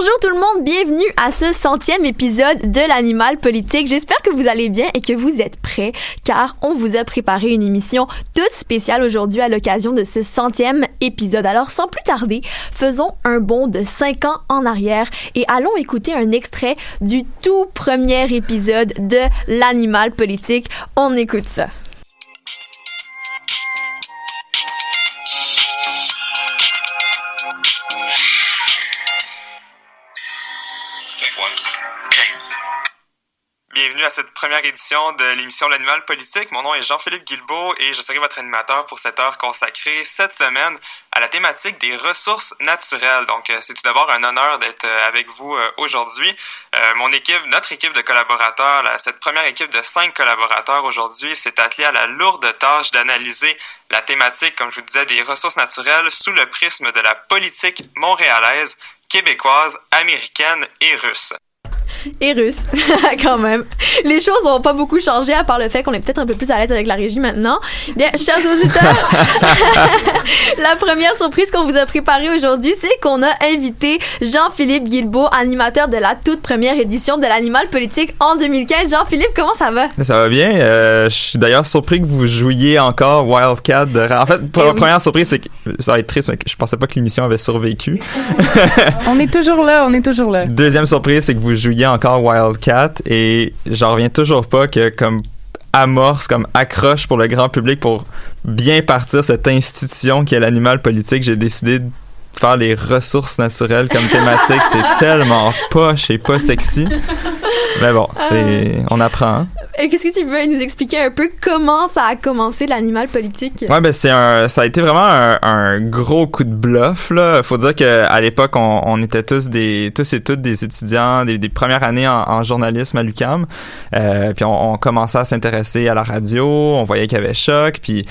Bonjour tout le monde, bienvenue à ce centième épisode de l'animal politique. J'espère que vous allez bien et que vous êtes prêts, car on vous a préparé une émission toute spéciale aujourd'hui à l'occasion de ce centième épisode. Alors sans plus tarder, faisons un bond de cinq ans en arrière et allons écouter un extrait du tout premier épisode de l'animal politique. On écoute ça. Bienvenue à cette première édition de l'émission L'Animal Politique. Mon nom est Jean-Philippe Guilbeault et je serai votre animateur pour cette heure consacrée cette semaine à la thématique des ressources naturelles. Donc, euh, c'est tout d'abord un honneur d'être euh, avec vous euh, aujourd'hui. mon équipe, notre équipe de collaborateurs, cette première équipe de cinq collaborateurs aujourd'hui s'est attelée à la lourde tâche d'analyser la thématique, comme je vous disais, des ressources naturelles sous le prisme de la politique montréalaise, québécoise, américaine et russe et russe, quand même. Les choses n'ont pas beaucoup changé à part le fait qu'on est peut-être un peu plus à l'aise avec la régie maintenant. Bien, chers auditeurs, la première surprise qu'on vous a préparée aujourd'hui, c'est qu'on a invité Jean-Philippe Guilbeault, animateur de la toute première édition de l'Animal Politique en 2015. Jean-Philippe, comment ça va? Ça va bien. Euh, je suis d'ailleurs surpris que vous jouiez encore Wildcat. En fait, la eh première surprise, c'est que ça va être triste, mais je pensais pas que l'émission avait survécu. on est toujours là, on est toujours là. Deuxième surprise, c'est que vous jouiez encore Wildcat et j'en reviens toujours pas que comme amorce, comme accroche pour le grand public pour bien partir cette institution qui est l'animal politique, j'ai décidé de faire les ressources naturelles comme thématique. c'est tellement poche et pas sexy. Mais bon, c'est, ah. on apprend. Hein. Et qu'est-ce que tu veux nous expliquer un peu comment ça a commencé l'animal politique? Ouais, ben c'est un, ça a été vraiment un, gros coup de bluff là. Faut dire que à l'époque, on, était tous des, tous et toutes des étudiants des, premières années en, journalisme à l'UCAM. Euh, puis on, on commençait à s'intéresser à la radio. On voyait qu'il y avait choc. Puis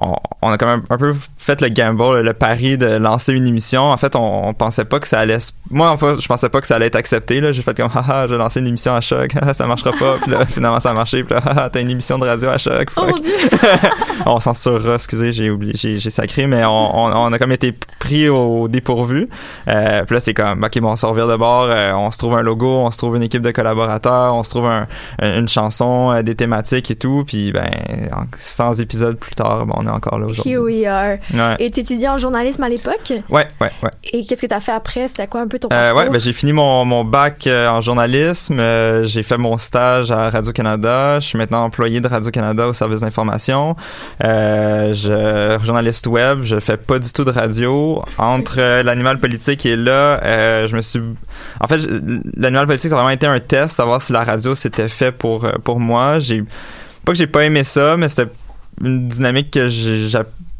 on, a quand même un peu fait le gamble, le pari de lancer une émission. En fait, on, pensait pas que ça allait. Moi, en fait, je pensais pas que ça allait être accepté. Là, j'ai fait comme haha, j'ai lancé une émission à choc, ça marchera pas. Puis là, finalement, ça a marché. Puis là, haha, t'as une émission de radio à choc. Oh mon dieu. on censurera, excusez, j'ai oublié, j'ai, sacré, mais on, a comme été pris au dépourvu. Euh, puis là, c'est comme ok, bon, on se revient de bord, euh, on se trouve un logo, on se trouve une équipe de collaborateurs, on se trouve une chanson, euh, des thématiques et tout. Puis ben, 100 épisodes plus tard, bon, on est encore là aujourd'hui. Here we are. Ouais. Et t'étudiais en journalisme à l'époque? Ouais, ouais, ouais. Et qu'est-ce que t'as fait après? C'était quoi un peu ton euh, parcours? ouais, ben, j'ai fini mon, mon bac euh, en journalisme. Euh, j'ai fait mon stage à Radio-Canada. Je suis maintenant employé de Radio-Canada au service d'information. Je journaliste web. Je fais pas du tout de radio. Entre l'animal politique et là, je me suis... En fait, l'animal politique, ça a vraiment été un test, savoir si la radio c'était fait pour, pour moi. J'ai pas que j'ai pas aimé ça, mais c'était une dynamique que j'ai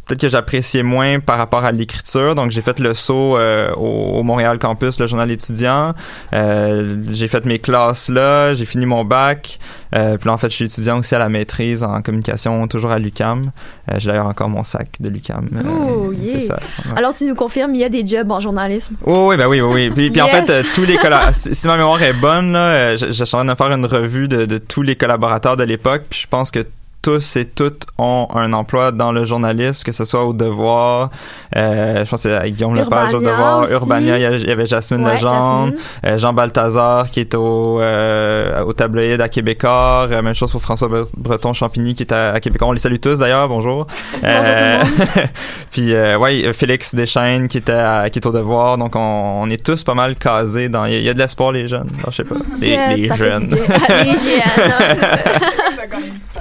peut-être que j'appréciais moins par rapport à l'écriture. Donc, j'ai fait le saut euh, au, Montréal Campus, le journal étudiant. Euh, j'ai fait mes classes là, j'ai fini mon bac. Euh, puis là, en fait, je suis étudiant aussi à la maîtrise en communication, toujours à l'UCAM. J'ai d'ailleurs encore mon sac de l'UCAM. Oh, yeah. ça. Alors, tu nous confirmes, il y a des jobs en journalisme? Oh, oui, ben oui, oui, oui. Puis, en fait, tous les collaborateurs, si, ma mémoire est bonne, là, j'ai en train de faire une revue de, de tous les collaborateurs de l'époque. Puis je pense que tous et toutes ont un emploi dans le journalisme, que ce soit au Devoir, euh, je pense que c'est Guillaume Lepage au Devoir, Urbania, il y avait Jasmine Legendre, euh, Jean Balthazar qui est au, euh, au tabloïd à Québécois, euh, même chose pour François Breton Champigny qui est à, Québécois. On les salue tous d'ailleurs, bonjour. bonjour puis ouais, Félix Deschaines qui était qui est au Devoir, donc on, est tous pas mal casés dans. Il y, a de l'espoir les jeunes, je sais pas, les, les jeunes. les jeunes.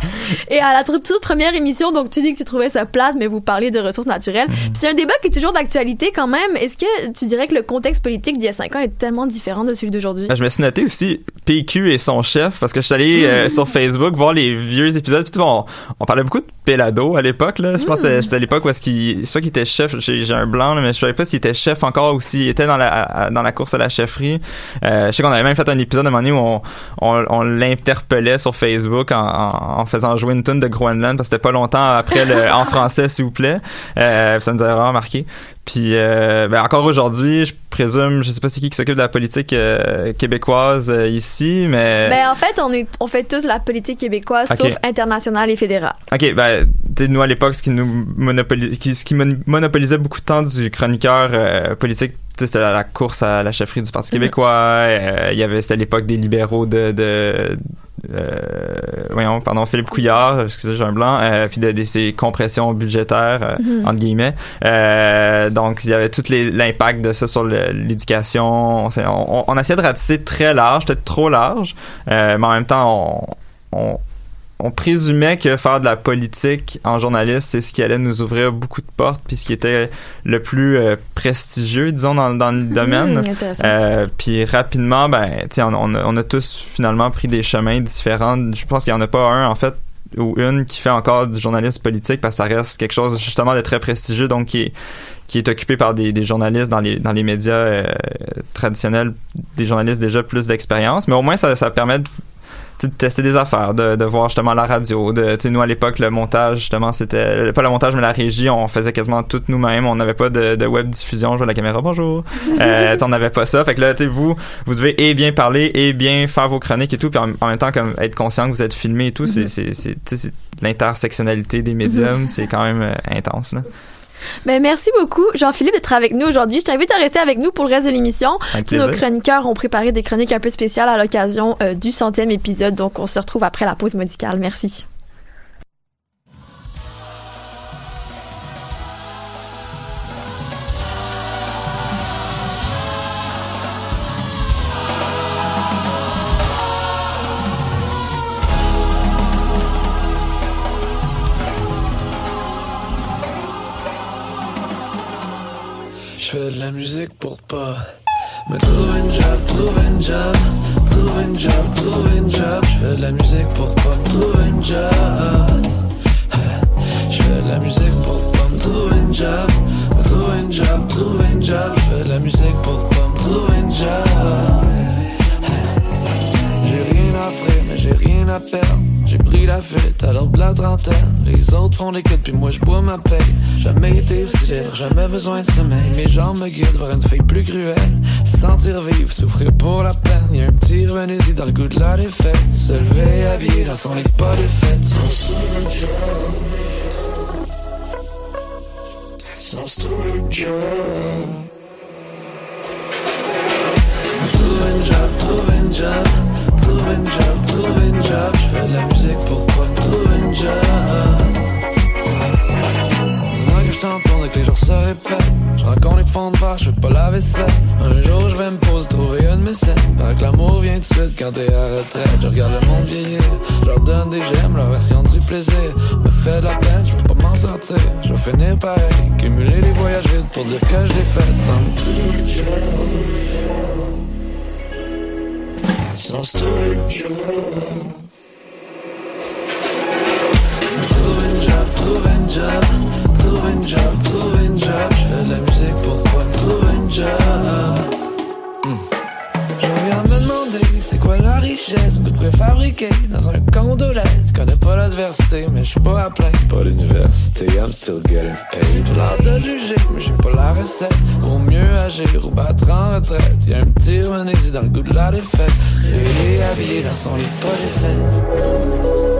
Et à la toute première émission, donc tu dis que tu trouvais ça plate, mais vous parlez de ressources naturelles. Mhm. c'est un débat qui est toujours d'actualité quand même. Est-ce que tu dirais que le contexte politique d'il y a cinq ans est tellement différent de celui d'aujourd'hui? Ben, je me suis noté aussi PQ et son chef parce que je suis allé euh, sur Facebook voir les vieux épisodes. Puis, bon, on parlait beaucoup de Pelado à l'époque. Là. Je pense que c'était à l'époque où est-ce qu'il soit qu'il était chef. J'ai un blanc, mais je savais pas s'il était chef encore ou s'il était dans la dans la course à la chefferie. Euh, je sais qu'on avait même fait un épisode à un moment donné où on, on, l'interpellait sur Facebook en, en, faisant jouer une une de Groenland parce que c'était pas longtemps après le en français s'il vous plaît. Euh, ça nous a vraiment marqué. Puis euh, ben encore aujourd'hui, je présume, je sais pas c'est qui qui s'occupe de la politique euh, québécoise euh, ici, mais Ben en fait, on est on fait tous la politique québécoise sauf internationale et fédérale. OK, ben, nous, à l'époque, ce qui nous monopolis- qui, ce qui mon- monopolisait beaucoup de temps du chroniqueur politique, c'était la, la course à la chefferie du Parti québécois. euh, Il y avait, c'était à l'époque des libéraux de, de voyons, pardon, Philippe Couillard, excusez, j'ai un blanc, euh, puis de, de ces compressions budgétaires, euh, entre guillemets. Euh, donc, il y avait tout l'impact de ça sur l'éducation. On, on, on essayait de ratisser très large, peut-être trop large, euh, mais en même temps, on, on, on présumait que faire de la politique en journaliste, c'est ce qui allait nous ouvrir beaucoup de portes, puis ce qui était le plus euh, prestigieux, disons, dans, dans le domaine. Hmm, intéressant. Euh, puis rapidement, ben, on, on a, on a tous finalement pris des chemins différents. Je pense qu'il y en a pas un, en fait, ou une qui fait encore du journalisme politique parce que ça reste quelque chose justement de très prestigieux, donc qui est qui est occupé par des, des journalistes dans les dans les médias euh, traditionnels, des journalistes déjà plus d'expérience, mais au moins ça, ça permet de de tester des affaires, de, de voir justement la radio, de, tu sais, nous à l'époque le montage justement c'était pas le montage mais la régie, on faisait quasiment tout nous-mêmes, on n'avait pas de, de web diffusion, je vois la caméra bonjour, euh, on n'avait pas ça, fait que là tu vous vous devez et bien parler et bien faire vos chroniques et tout, puis en, en même temps comme être conscient que vous êtes filmé et tout, c'est c'est c'est tu sais, c'est l'intersectionnalité des médiums, c'est quand même euh, intense là. Ben, merci beaucoup, Jean-Philippe, d'être avec nous aujourd'hui. Je t'invite à rester avec nous pour le reste de l'émission. Tous nos chroniqueurs ont préparé des chroniques un peu spéciales à l'occasion euh, du centième épisode, donc on se retrouve après la pause musicale. Merci. Musique pour pas me trouver une job, trouver une job, trouver une job, trouver une job. Je fais de la musique pour pas me trouver une job. Je fais de la musique pour pas me trouver une job, me trouver une job, trouver une job. Je fais de la musique pour pas me trouver une job. J'ai rien à mais j'ai rien à perdre. J'ai pris la fuite à l'ordre de la trentaine. Les autres font des quêtes, puis moi je bois ma paix. Jamais été aussi libre, jamais besoin de sommeil. Mes jambes me guident vers une fille plus cruelle. Se sentir vivre, souffrir pour la peine. Y'a un petit revenez dans le goût de la défaite. Se lever habillé dans son lit, pas de fête. Sans se trouver un job. Trouver un job. Trouver job, trouver job. Je fais de la musique pour pas trouver un job. Disant que je que les jours se répètent. Je rencontre les fonds de verre, je fais pas la vaisselle. Un jour je vais me poser, trouver une mécène. Paraît que l'amour vient de suite quand t'es à retraite. Je regarde le monde vieillir, je leur donne des gemmes, leur version du plaisir. Me fait de la peine, je veux pas m'en sortir. Je vais finir pareil, cumuler les voyages vides pour dire que je fait sans me. Sans se trouver un job. Trouver un job, trouver un job, trouver un job. Je fais de la musique pour pas me trouver un job. C'est quoi la richesse que préfabriquer dans un condo. Je connais pas l'adversité, mais je suis pas à plaindre. Pas l'université, I'm still getting paid. J'ai l'air de juger, mais j'ai pas la recette. Vaut mieux agir ou battre en retraite. Y'a un petit renési dans le goût de la défaite. Il est habillé dans son lit, pas défait.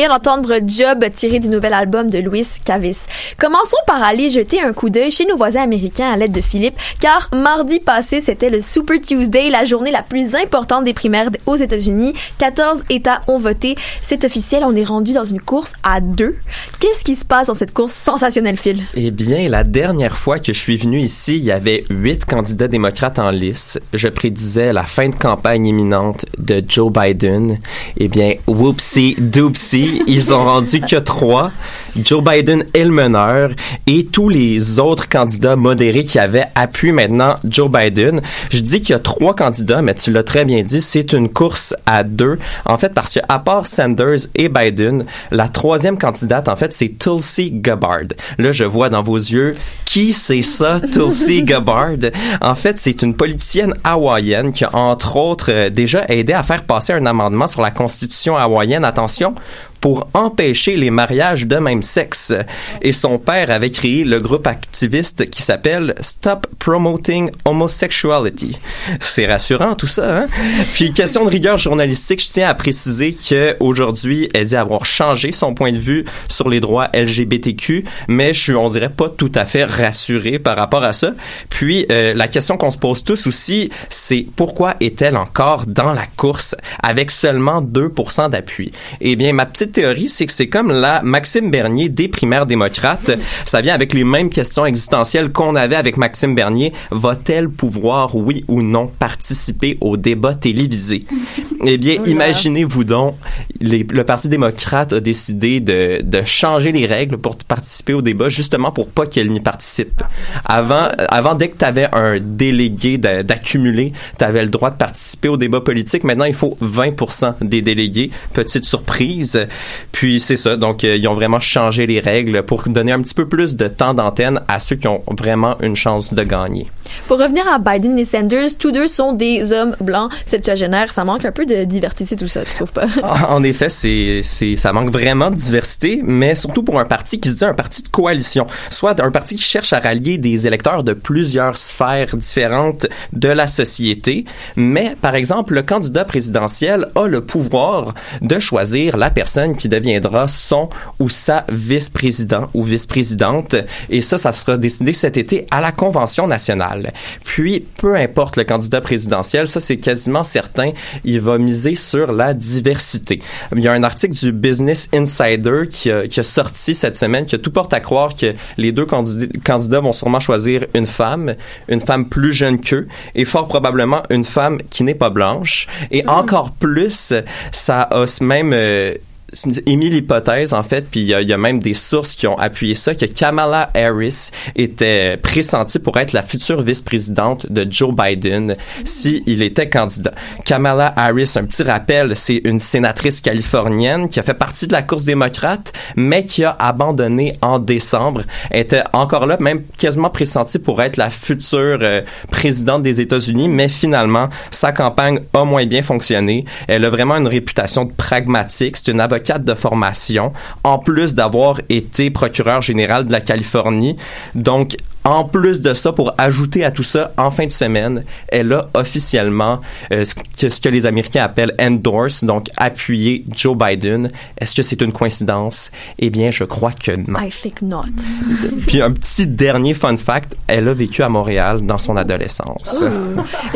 Vient d'entendre Job tiré du nouvel album de Louis Cavis. Commençons par aller jeter un coup d'œil chez nos voisins américains à l'aide de Philippe, car mardi passé, c'était le Super Tuesday, la journée la plus importante des primaires aux États-Unis. 14 États ont voté. C'est officiel, on est rendu dans une course à deux. Qu'est-ce qui se passe dans cette course sensationnelle, Phil? Eh bien, la dernière fois que je suis venu ici, il y avait huit candidats démocrates en lice. Je prédisais la fin de campagne imminente de Joe Biden. Eh bien, whoopsie doopsie, ils ont rendu que trois. Joe Biden est le meneur et tous les autres candidats modérés qui avaient appuient maintenant Joe Biden. Je dis qu'il y a trois candidats, mais tu l'as très bien dit, c'est une course à deux. En fait, parce que à part Sanders et Biden, la troisième candidate, en fait, c'est Tulsi Gabbard. Là, je vois dans vos yeux qui c'est ça, Tulsi Gabbard? En fait, c'est une politicienne hawaïenne qui a entre autres euh, déjà aidé à faire passer un amendement sur la constitution hawaïenne. Attention, pour empêcher les mariages de même sexe. Et son père avait créé le groupe activiste qui s'appelle Stop Promoting Homosexuality. C'est rassurant tout ça, hein? Puis question de rigueur journalistique, je tiens à préciser que aujourd'hui, elle dit avoir changé son point de vue sur les droits LGBTQ, mais je suis, on dirait, pas tout à fait rassuré par rapport à ça. Puis euh, la question qu'on se pose tous aussi, c'est pourquoi est-elle encore dans la course avec seulement 2% d'appui? Eh bien, ma petite théorie, c'est que c'est comme la Maxime Bernier des primaires démocrates. Ça vient avec les mêmes questions existentielles qu'on avait avec Maxime Bernier. Va-t-elle pouvoir, oui ou non, participer au débat télévisé? Eh bien, imaginez-vous donc, les- le Parti démocrate a décidé de, de changer les règles pour participer au débat, justement pour pas qu'elle n'y participe. Avant, avant, dès que tu avais un délégué d'accumuler, tu avais le droit de participer au débat politique. Maintenant, il faut 20% des délégués. Petite surprise. Puis c'est ça. Donc, euh, ils ont vraiment changé les règles pour donner un petit peu plus de temps d'antenne à ceux qui ont vraiment une chance de gagner. Pour revenir à Biden et Sanders, tous deux sont des hommes blancs septuagénaires. Ça manque un peu diversité, tout ça, tu trouves pas? Ah, En effet, c'est, ça manque vraiment de diversité, mais surtout pour un parti qui se dit un parti de coalition, soit un parti qui cherche à rallier des électeurs de plusieurs sphères différentes de la société. Mais, par exemple, le candidat présidentiel a le pouvoir de choisir la personne qui deviendra son ou sa vice-président ou vice-présidente. Et ça, ça sera décidé cet été à la Convention nationale. Puis, peu importe le candidat présidentiel, ça c'est quasiment certain, il va miser sur la diversité. Il y a un article du Business Insider qui a, qui a sorti cette semaine qui a tout porte à croire que les deux candidats, vont sûrement choisir une femme, une femme plus jeune qu'eux et fort probablement une femme qui n'est pas blanche. Et encore plus, ça a même... euh, émis l'hypothèse, en fait, puis il y, y a même des sources qui ont appuyé ça, que Kamala Harris était pressentie pour être la future vice-présidente de Joe Biden si il était candidat. Kamala Harris, un petit rappel, c'est une sénatrice californienne qui a fait partie de la course démocrate, mais qui a abandonné en décembre. Elle était encore là, même quasiment pressentie pour être la future euh, présidente des États-Unis, mais finalement, sa campagne a moins bien fonctionné. Elle a vraiment une réputation de pragmatique. C'est une avocate de formation, en plus d'avoir été procureur général de la Californie. Donc, en plus de ça, pour ajouter à tout ça, en fin de semaine, elle a officiellement euh, ce, que, ce que les Américains appellent endorse, donc appuyé Joe Biden. Est-ce que c'est une coïncidence? Eh bien, je crois que non. I think not. Puis un petit dernier fun fact, elle a vécu à Montréal dans son adolescence.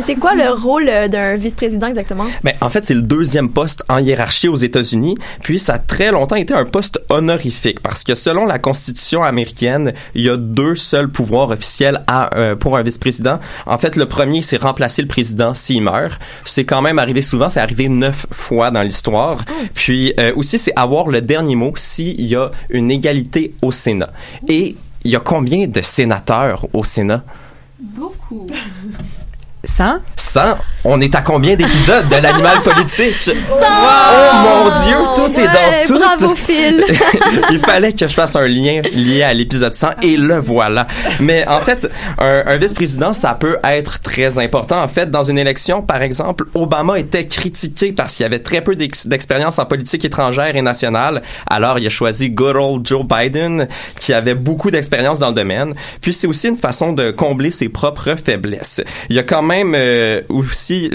C'est quoi le rôle euh, d'un vice-président exactement? Mais en fait, c'est le deuxième poste en hiérarchie aux États-Unis, puis ça a très longtemps été un poste honorifique parce que selon la Constitution américaine, il y a deux seuls pouvoirs officiels à, euh, pour un vice-président. En fait, le premier, c'est remplacer le président s'il meurt. C'est quand même arrivé souvent, c'est arrivé neuf fois dans l'histoire. Puis euh, aussi, c'est avoir le dernier mot s'il y a une égalité au Sénat. Et il y a combien de sénateurs au Sénat? Beaucoup. 100? 100. On est à combien d'épisodes de l'animal politique? Oh Oh mon Dieu, tout est dans tout. Bravo, Phil! Il fallait que je fasse un lien lié à l'épisode 100 et le voilà. Mais en fait, un, un vice-président, ça peut être très important. En fait, dans une élection, par exemple, Obama était critiqué parce qu'il avait très peu d'ex- d'expérience en politique étrangère et nationale. Alors, il a choisi good old Joe Biden, qui avait beaucoup d'expérience dans le domaine. Puis, c'est aussi une façon de combler ses propres faiblesses. Il y a quand même même euh, aussi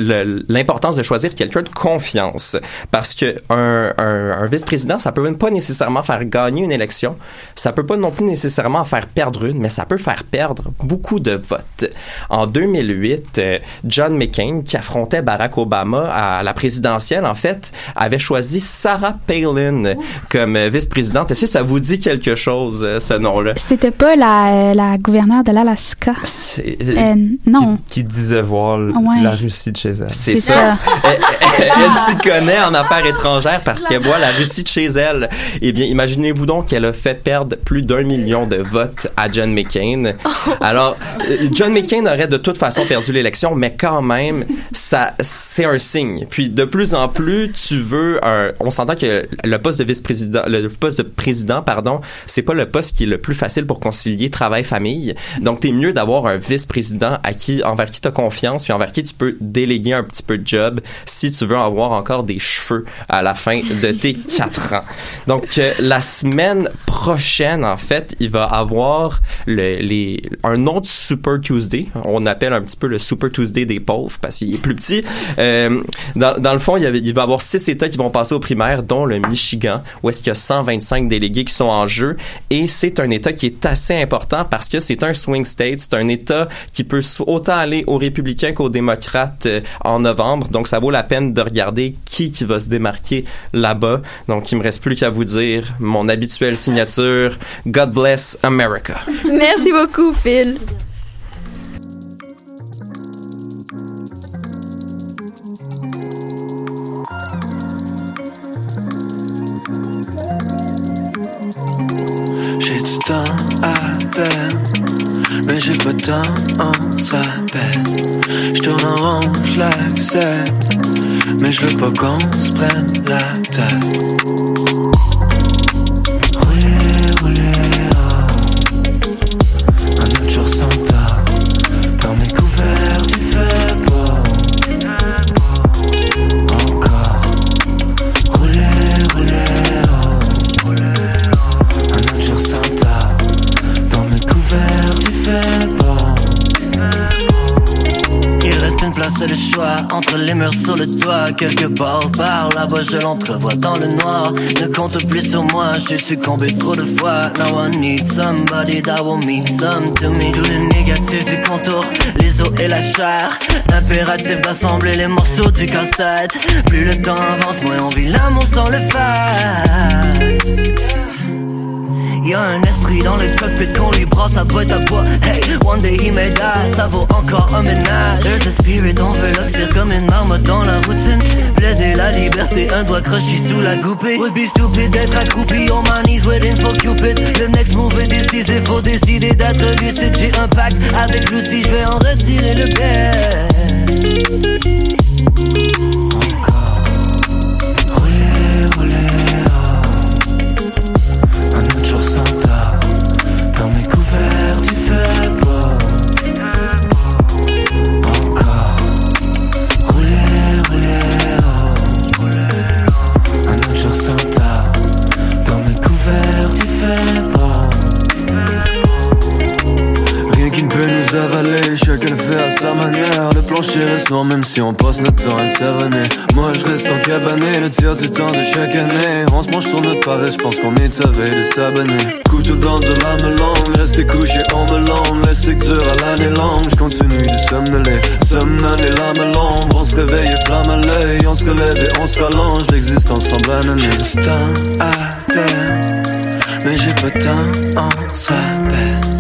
l'importance de choisir quelqu'un de confiance parce que un, un, un vice-président, ça peut même pas nécessairement faire gagner une élection, ça peut pas non plus nécessairement en faire perdre une, mais ça peut faire perdre beaucoup de votes. En 2008, euh, John McCain, qui affrontait Barack Obama à la présidentielle, en fait, avait choisi Sarah Palin comme euh, vice-présidente. Est-ce que ça vous dit quelque chose, ce nom-là? C'était pas la, la gouverneure de l'Alaska? Euh, non. Qui, qui disait voir Ouais. la Russie de chez elle. C'est ça. elle elle- elle s'y connaît en affaires étrangères parce qu'elle voit la Russie de chez elle. Eh bien, imaginez-vous donc qu'elle a fait perdre plus d'un million de votes à John McCain. Alors, euh, John McCain aurait de toute façon perdu l'élection, mais quand même, ça, c'est un signe. Puis, de plus en plus, tu veux un, on s'entend que le poste de vice-président, le poste de président, pardon, c'est pas le poste qui est le plus facile pour concilier travail-famille. Donc, t'es mieux d'avoir un vice-président à qui, envers qui t'as confiance, puis envers qui tu peux déléguer un petit peu de job si tu veux avoir encore des cheveux à la fin de tes quatre ans. Donc, euh, la semaine prochaine, en fait, il va avoir le, les, un autre Super Tuesday. On appelle un petit peu le Super Tuesday des pauvres parce qu'il est plus petit. Euh, dans, dans le fond, il, y avait- il va y avoir six États qui vont passer aux primaires, dont le Michigan, où est-ce qu'il y a 125 délégués qui sont en jeu. Et c'est un État qui est assez important parce que c'est un swing state. C'est un État qui peut autant aller aux républicains qu'aux démocrates euh, en novembre. Donc, ça vaut la peine de regarder qui qui va se démarquer là-bas. Donc, il me reste plus qu'à vous dire mon habituelle signature. God bless America. Merci beaucoup, Phil. J'ai du temps à peine, mais j'ai pas de temps, on se rappelle. Je tourne en rond, je l'accepte, mais je veux pas qu'on se prenne la tête. Les murs sur le toit. Quelque part par là-bas, je l'entrevois dans le noir. Ne compte plus sur moi, j'ai succombé trop de fois. Now I need somebody that will mean some to me. Tout le négatif du contour, les os et la chair. Impératif d'assembler les morceaux du casse-tête. Plus le temps avance, moins on vit l'amour sans le faire. Y'a un esprit dans le cockpit qu'on lui brasse sa boîte à bois. Hey, one day he may die, ça vaut encore un ménage. There's a spirit, on veut l'oxyre comme une marmotte dans la routine. Plaider la liberté, un doigt croché sous la goupée. Would be stupid d'être accroupi on my knees waiting for Cupid. Le next move est décisif, faut décider d'être lucide. J'ai un pacte avec Lucy, je vais en retirer le best. Sa manière. Le plancher reste noir même si on passe notre temps à le savonner. Moi je reste en cabané, le tiers du temps de chaque année. On se mange sur notre paresse, je pense qu'on est veille de s'abonner. Couteau dans de la melon, rester couché en melon. La secteur à l'année longue, je continue de somnoler. Somnoler à l'ombre, on se réveille et flamme à l'œil. On se relève et on se rallonge, l'existence semble anonyme. J'ai temps à peine, mais j'ai pas de temps, on se rappelle.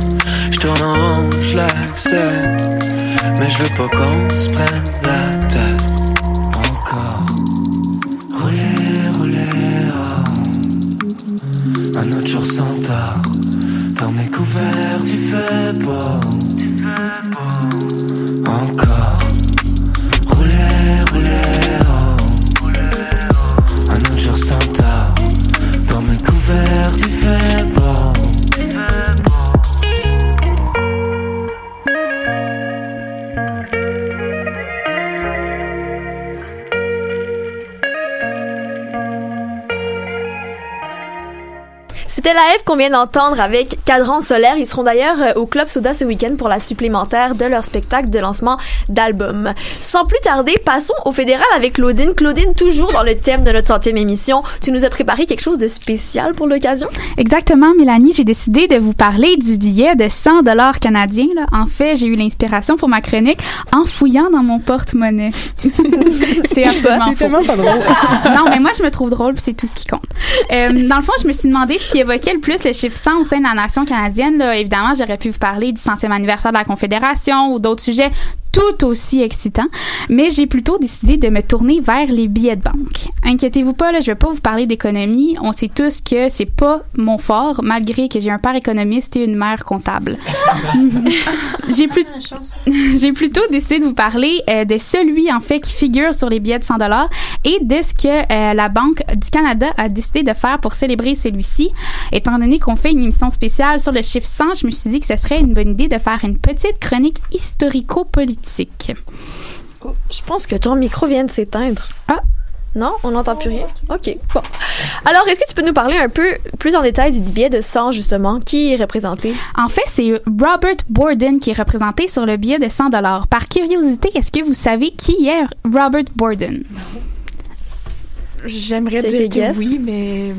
Je en rond, je Mais je veux pas qu'on se prenne la tête. Encore. Rouler, rouler, oh. Un autre jour sans tard Dans mes couverts il fait beau. Encore. Rouler, rouler, oh. Un autre jour sans tard Dans mes couverts il fait C'était C'était live qu'on vient d'entendre avec Cadran Solaire. Ils seront d'ailleurs euh, au Club Soda ce week-end pour la supplémentaire de leur spectacle de lancement d'album. Sans plus tarder, passons au fédéral avec Claudine. Claudine, toujours dans le thème de notre centième émission, tu nous as préparé quelque chose de spécial pour l'occasion? Exactement, Mélanie. J'ai décidé de vous parler du billet de 100 dollars canadiens. Là. En fait, j'ai eu l'inspiration pour ma chronique en fouillant dans mon porte-monnaie. c'est absolument C'est faux. tellement pas drôle. non, mais moi, je me trouve drôle, puis c'est tout ce qui compte. Euh, dans le fond, je me suis demandé ce qui évoquait le plus le chiffre 100 au sein de la nation canadienne. Là. Évidemment, j'aurais pu vous parler du centième anniversaire de la Confédération ou d'autres sujets tout aussi excitants, mais j'ai plutôt décidé de me tourner vers les billets de banque. Inquiétez-vous pas, là, je vais pas vous parler d'économie. On sait tous que c'est pas mon fort, malgré que j'ai un père économiste et une mère comptable. j'ai plus- j'ai plutôt décidé de vous parler euh, de celui en fait qui figure sur les billets de 100 dollars et de ce que euh, la Banque du Canada a décidé de faire pour célébrer celui-ci. Étant donné qu'on fait une émission spéciale sur le chiffre 100, je me suis dit que ce serait une bonne idée de faire une petite chronique historico-politique. Je pense que ton micro vient de s'éteindre. Ah. Non, on n'entend plus rien? OK, bon. Alors, est-ce que tu peux nous parler un peu plus en détail du billet de 100, justement? Qui est représenté? En fait, c'est Robert Borden qui est représenté sur le billet de 100 dollars. Par curiosité, est-ce que vous savez qui est Robert Borden? J'aimerais dire que oui, mais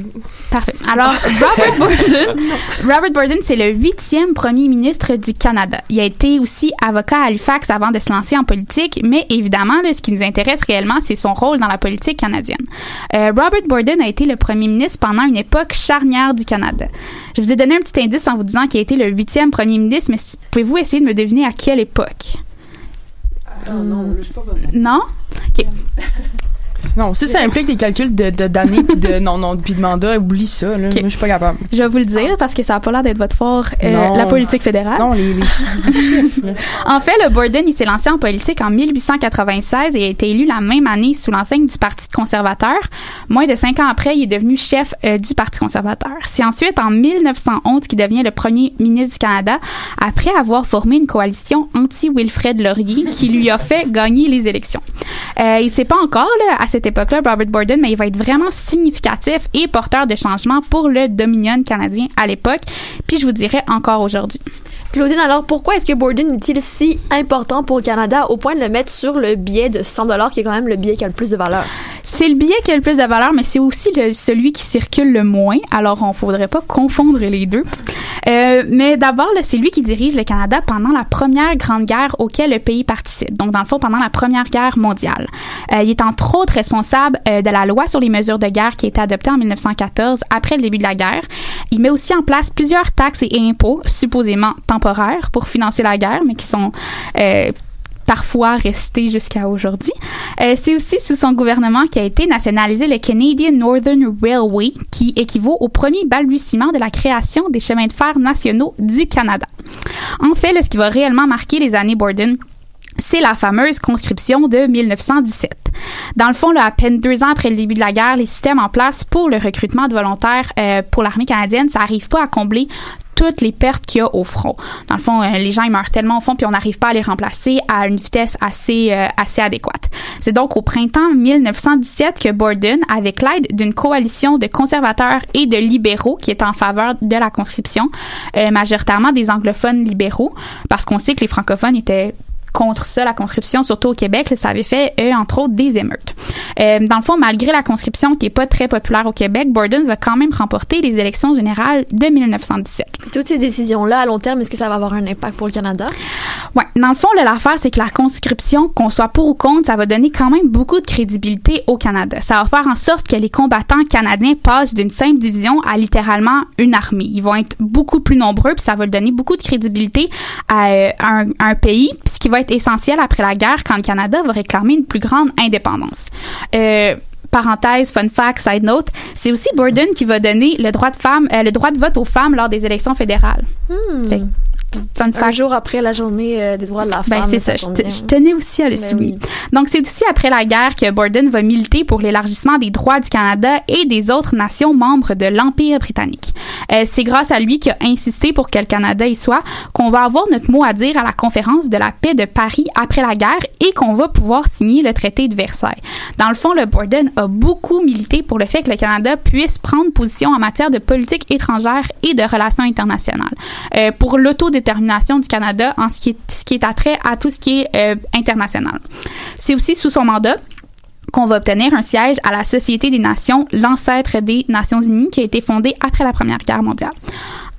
Parfait. Alors, Robert Borden, Robert Borden, c'est le huitième premier ministre du Canada. Il a été aussi avocat à Halifax avant de se lancer en politique, mais évidemment, là, ce qui nous intéresse réellement, c'est son rôle dans la politique canadienne. Euh, Robert Borden a été le premier ministre pendant une époque charnière du Canada. Je vous ai donné un petit indice en vous disant qu'il a été le huitième premier ministre, mais pouvez-vous essayer de me deviner à quelle époque? non, OK. non, si ça implique des calculs de d'années puis de non non puis de mandat, oublie ça là. Ok. Moi, je suis pas capable. Je vais vous le dire parce que ça a pas l'air d'être votre fort, euh, la politique fédérale. Non, les, chiffres. En fait, le Borden, il s'est lancé en politique en 1896 et a été élu la même année sous l'enseigne du Parti conservateur. Moins de cinq ans après, il est devenu chef euh, du Parti conservateur. C'est ensuite en 1911 qu'il devient le premier ministre du Canada après avoir formé une coalition anti-Wilfred Laurier qui lui a fait gagner les élections. Euh, il sait pas encore là, à cette époque-là, Robert Borden, mais il va être vraiment significatif et porteur de changements pour le Dominion canadien à l'époque. Puis je vous dirais encore aujourd'hui. Claudine, alors pourquoi est-ce que Borden est-il si important pour le Canada au point de le mettre sur le billet de 100 qui est quand même le billet qui a le plus de valeur? C'est le billet qui a le plus de valeur, mais c'est aussi le- celui qui circule le moins. Alors, on faudrait pas confondre les deux. Euh, mais d'abord, c'est lui qui dirige le Canada pendant la première grande guerre auquel le pays participe. Donc, dans le fond, pendant la première guerre mondiale. Euh, il est entre autres responsable euh, de la loi sur les mesures de guerre qui a été adoptée en 1914 après le début de la guerre. Il met aussi en place plusieurs taxes et impôts, supposément temporaires, pour financer la guerre, mais qui sont euh, parfois resté jusqu'à aujourd'hui. Euh, c'est aussi sous son gouvernement qu'a été nationalisé le Canadian Northern Railway, qui équivaut au premier balbutiement de la création des chemins de fer nationaux du Canada. En fait, ce qui va réellement marquer les années Borden, c'est la fameuse conscription de 1917. Dans le fond, à peine deux ans après le début de la guerre, les systèmes en place pour le recrutement de volontaires euh, pour l'armée canadienne, ça n'arrive pas à combler toutes les pertes qu'il y a au front. Dans le fond, euh, les gens ils meurent tellement au fond puis on n'arrive pas à les remplacer à une vitesse assez euh, assez adéquate. C'est donc au printemps 1917 que Borden, avec l'aide d'une coalition de conservateurs et de libéraux qui est en faveur de la conscription, euh, majoritairement des anglophones libéraux, parce qu'on sait que les francophones étaient contre ça, la conscription, surtout au Québec, là, ça avait fait, euh, entre autres, des émeutes. Euh, dans le fond, malgré la conscription qui est pas très populaire au Québec, Borden va quand même remporter les élections générales de 1917. Puis toutes ces décisions-là, à long terme, est-ce que ça va avoir un impact pour le Canada? Ouais, dans le fond, l'affaire, c'est que la conscription, qu'on soit pour ou contre, ça va donner quand même beaucoup de crédibilité au Canada. Ça va faire en sorte que les combattants canadiens passent d'une simple division à littéralement une armée. Ils vont être beaucoup plus nombreux, puis ça va donner beaucoup de crédibilité à, euh, un, à un pays, puis ce qui va être essentiel après la guerre quand le Canada va réclamer une plus grande indépendance. Euh, parenthèse, fun fact, side note, c'est aussi Borden qui va donner le droit de femme, euh, le droit de vote aux femmes lors des élections fédérales. Fait fun Un fact. jour après la journée euh, des droits de la Ben, femme. c'est ça. Je, bien. tenais aussi à le Ben souligner. oui. Donc, c'est aussi après la guerre que Borden va militer pour l'élargissement des droits du Canada et des autres nations membres de l'Empire britannique. Euh, c'est grâce à lui qu'il a insisté pour que le Canada y soit qu'on va avoir notre mot à dire à la conférence de la paix de Paris après la guerre et qu'on va pouvoir signer le traité de Versailles. Dans le fond, le Borden a beaucoup milité pour le fait que le Canada puisse prendre position en matière de politique étrangère et de relations internationales. Euh, pour l'autodétermination du Canada en ce qui est, ce qui est attrait à tout ce qui est euh, international. C'est aussi sous son mandat qu'on va obtenir un siège à la Société des Nations, l'ancêtre des Nations Unies, qui a été fondée après la Première Guerre mondiale.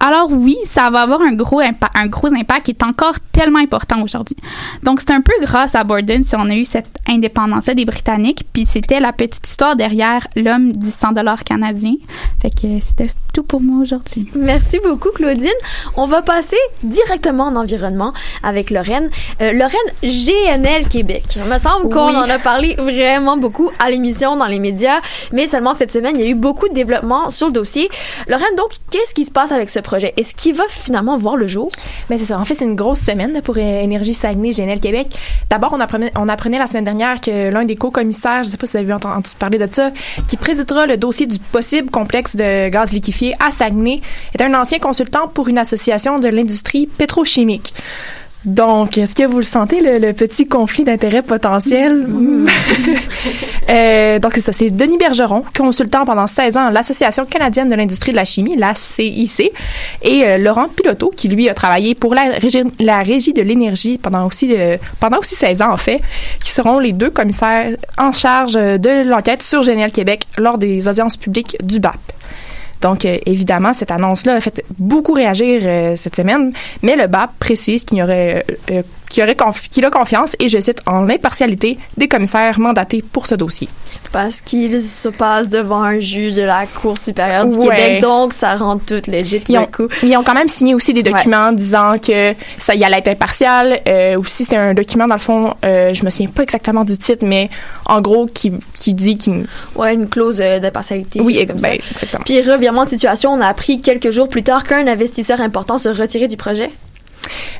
Alors oui, ça va avoir un gros, impa- un gros impact qui est encore tellement important aujourd'hui. Donc c'est un peu grâce à Borden si on a eu cette indépendance-là des Britanniques, puis c'était la petite histoire derrière l'homme du 100 dollars canadien. Fait que c'était tout pour moi aujourd'hui. Merci beaucoup, Claudine. On va passer directement en environnement avec Lorraine. Euh, Lorraine, GNL Québec. Il me semble qu'on Oui. en a parlé vraiment beaucoup à l'émission, dans les médias, mais seulement cette semaine, il y a eu beaucoup de développement sur le dossier. Lorraine, donc, qu'est-ce qui se passe avec ce projet? Est-ce qu'il va finalement voir le jour? Mais c'est ça. En fait, c'est une grosse semaine pour euh, Énergie Saguenay, GNL Québec. D'abord, on apprenait, la semaine dernière que l'un des co-commissaires, je sais pas si vous avez entendu parler de ça, qui présidera le dossier du possible complexe de gaz liquéfié à Saguenay, est un ancien consultant pour une association de l'industrie pétrochimique. Donc, est-ce que vous le sentez, le, le petit conflit d'intérêts potentiel? Euh, donc, c'est ça. C'est Denis Bergeron, consultant pendant 16 ans à l'Association canadienne de l'industrie de la chimie, la CIC, et euh, Laurent Piloto, qui lui a travaillé pour la régie, la régie de l'énergie pendant aussi, euh, pendant aussi 16 ans, en fait, qui seront les deux commissaires en charge de l'enquête sur Génial Québec lors des audiences publiques du BAP. Donc, euh, évidemment, cette annonce-là a fait beaucoup réagir euh, cette semaine, mais le BAP précise qu'il y aurait, qu'il aurait confi- a confiance, et je cite, en l'impartialité des commissaires mandatés pour ce dossier. Parce qu'il se passe devant un juge de la Cour supérieure du Ouais. Québec, donc ça rend tout legit Ils ont, coup. ils ont quand même signé aussi des documents disant que ça y allait être impartial. Euh, aussi, c'était un document, dans le fond, euh, je me souviens pas exactement du titre, mais en gros, qui, qui dit qu'il... Ouais, une clause euh, d'impartialité. Oui, comme ben, ça. exactement. Puis revirement de situation, on a appris quelques jours plus tard qu'un investisseur important se retirait du projet.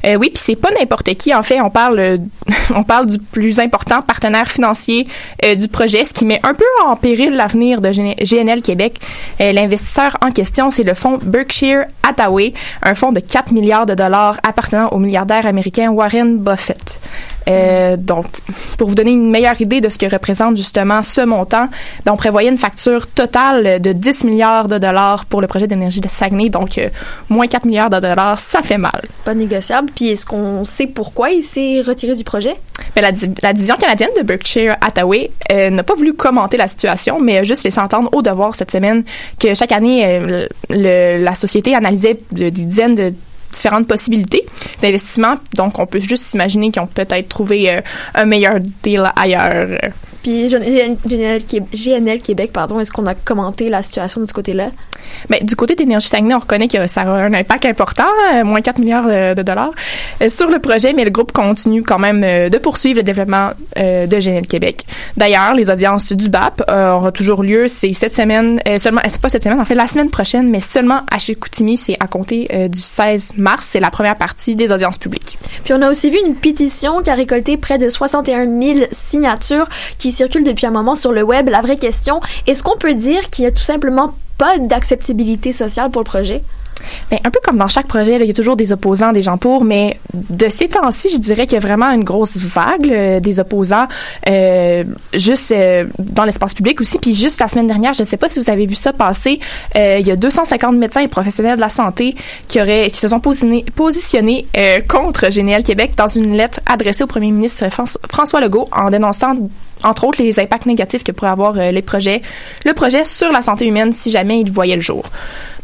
Euh, oui, puis c'est pas n'importe qui. En fait, on parle, euh, du plus important partenaire financier euh, du projet, ce qui met un peu en péril l'avenir de GN- GNL Québec. L'investisseur en question, c'est le fonds Berkshire Hathaway, un fonds de 4 milliards de dollars appartenant au milliardaire américain Warren Buffett. Euh, donc, pour vous donner une meilleure idée de ce que représente justement ce montant, ben, on prévoyait une facture totale de 10 milliards de dollars pour le projet d'énergie de Saguenay. Donc, euh, moins 4 milliards de dollars, ça fait mal. Pas négociable. Puis est-ce qu'on sait pourquoi il s'est retiré du projet? Ben, la, di- la division canadienne de Berkshire Hathaway euh, n'a pas voulu commenter la situation, mais a juste laissé entendre au devoir cette semaine que chaque année, le- la société analysait de- des dizaines de différentes possibilités d'investissement. Donc, on peut juste s'imaginer qu'ils ont peut-être trouvé euh, un meilleur deal ailleurs. Puis GNL, GNL Qué- GNL Québec, pardon, est-ce qu'on a commenté la situation de ce côté-là? Mais du côté d'énergie Saguenay, on reconnaît que ça a un impact important, euh, moins 4 milliards de, de dollars, euh, sur le projet, mais le groupe continue quand même euh, de poursuivre le développement euh, de GNL Québec. D'ailleurs, les audiences du BAP auront toujours lieu, c'est cette semaine, seulement, c'est pas cette semaine, en fait la semaine prochaine, mais seulement à Chicoutimi, c'est à compter du 16 mars, c'est la première partie des audiences publiques. Puis on a aussi vu une pétition qui a récolté près de 61 000 signatures qui circulent depuis un moment sur le web. La vraie question, est-ce qu'on peut dire qu'il y a tout simplement pas d'acceptabilité sociale pour le projet? Ben, un peu comme dans chaque projet, il y a toujours des opposants, des gens pour, mais de ces temps-ci, je dirais qu'il y a vraiment une grosse vague des opposants, euh, juste euh, dans l'espace public aussi. Puis juste la semaine dernière, je ne sais pas si vous avez vu ça passer, euh, il y a 250 médecins et professionnels de la santé qui auraient, qui se sont positionnés, contre GNL Québec dans une lettre adressée au premier ministre François- Legault en dénonçant entre autres les impacts négatifs que pourraient avoir le projet sur la santé humaine si jamais il voyait le jour.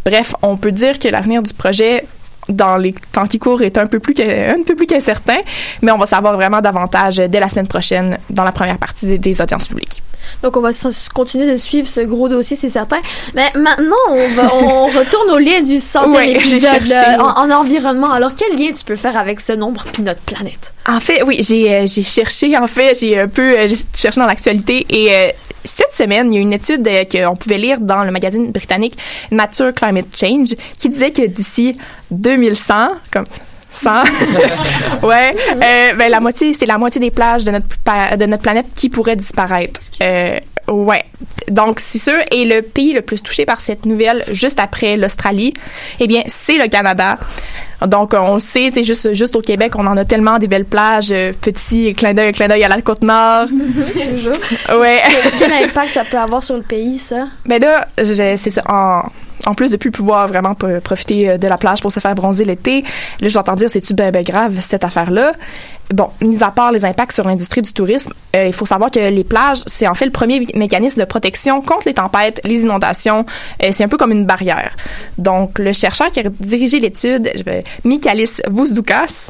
Bref, on peut dire que l'avenir du projet dans les temps qui courent est un peu plus un peu qu'incertain, mais on va savoir vraiment davantage dès la semaine prochaine dans la première partie des audiences publiques. Donc on va continuer de suivre ce gros dossier, c'est certain. Mais maintenant, on, va, on retourne au lien du centième Ouais, épisode ouais. en, en environnement. Alors quel lien tu peux faire avec ce nombre puis notre planète? En fait, oui, j'ai euh, j'ai cherché, en fait, j'ai un peu euh, cherché dans l'actualité et euh, cette semaine, il y a une étude euh, qu'on pouvait lire dans le magazine britannique Nature Climate Change qui disait que d'ici 2100, comme 100. ouais. Euh, ben, la moitié, c'est la moitié des plages de notre, de notre planète qui pourraient disparaître. Euh, ouais. Donc, c'est sûr. Et le pays le plus touché par cette nouvelle, juste après l'Australie, eh bien, c'est le Canada. Donc, on le sait, tu sais, juste, juste au Québec, on en a tellement des belles plages, euh, petit clin d'œil, clin d'œil à la Côte-Nord. Toujours. Ouais. Quel impact ça peut avoir sur le pays, ça? Mais là, c'est ça. En, en plus de plus pouvoir vraiment profiter euh, de la plage pour se faire bronzer l'été, là, j'entends dire, c'est-tu ben, ben grave, cette affaire-là? Bon, mis à part les impacts sur l'industrie du tourisme, euh, il faut savoir que les plages, c'est en fait le premier mécanisme de protection contre les tempêtes, les inondations. Euh, c'est un peu comme une barrière. Donc, le chercheur qui a dirigé l'étude, Michalis Vousdoukas,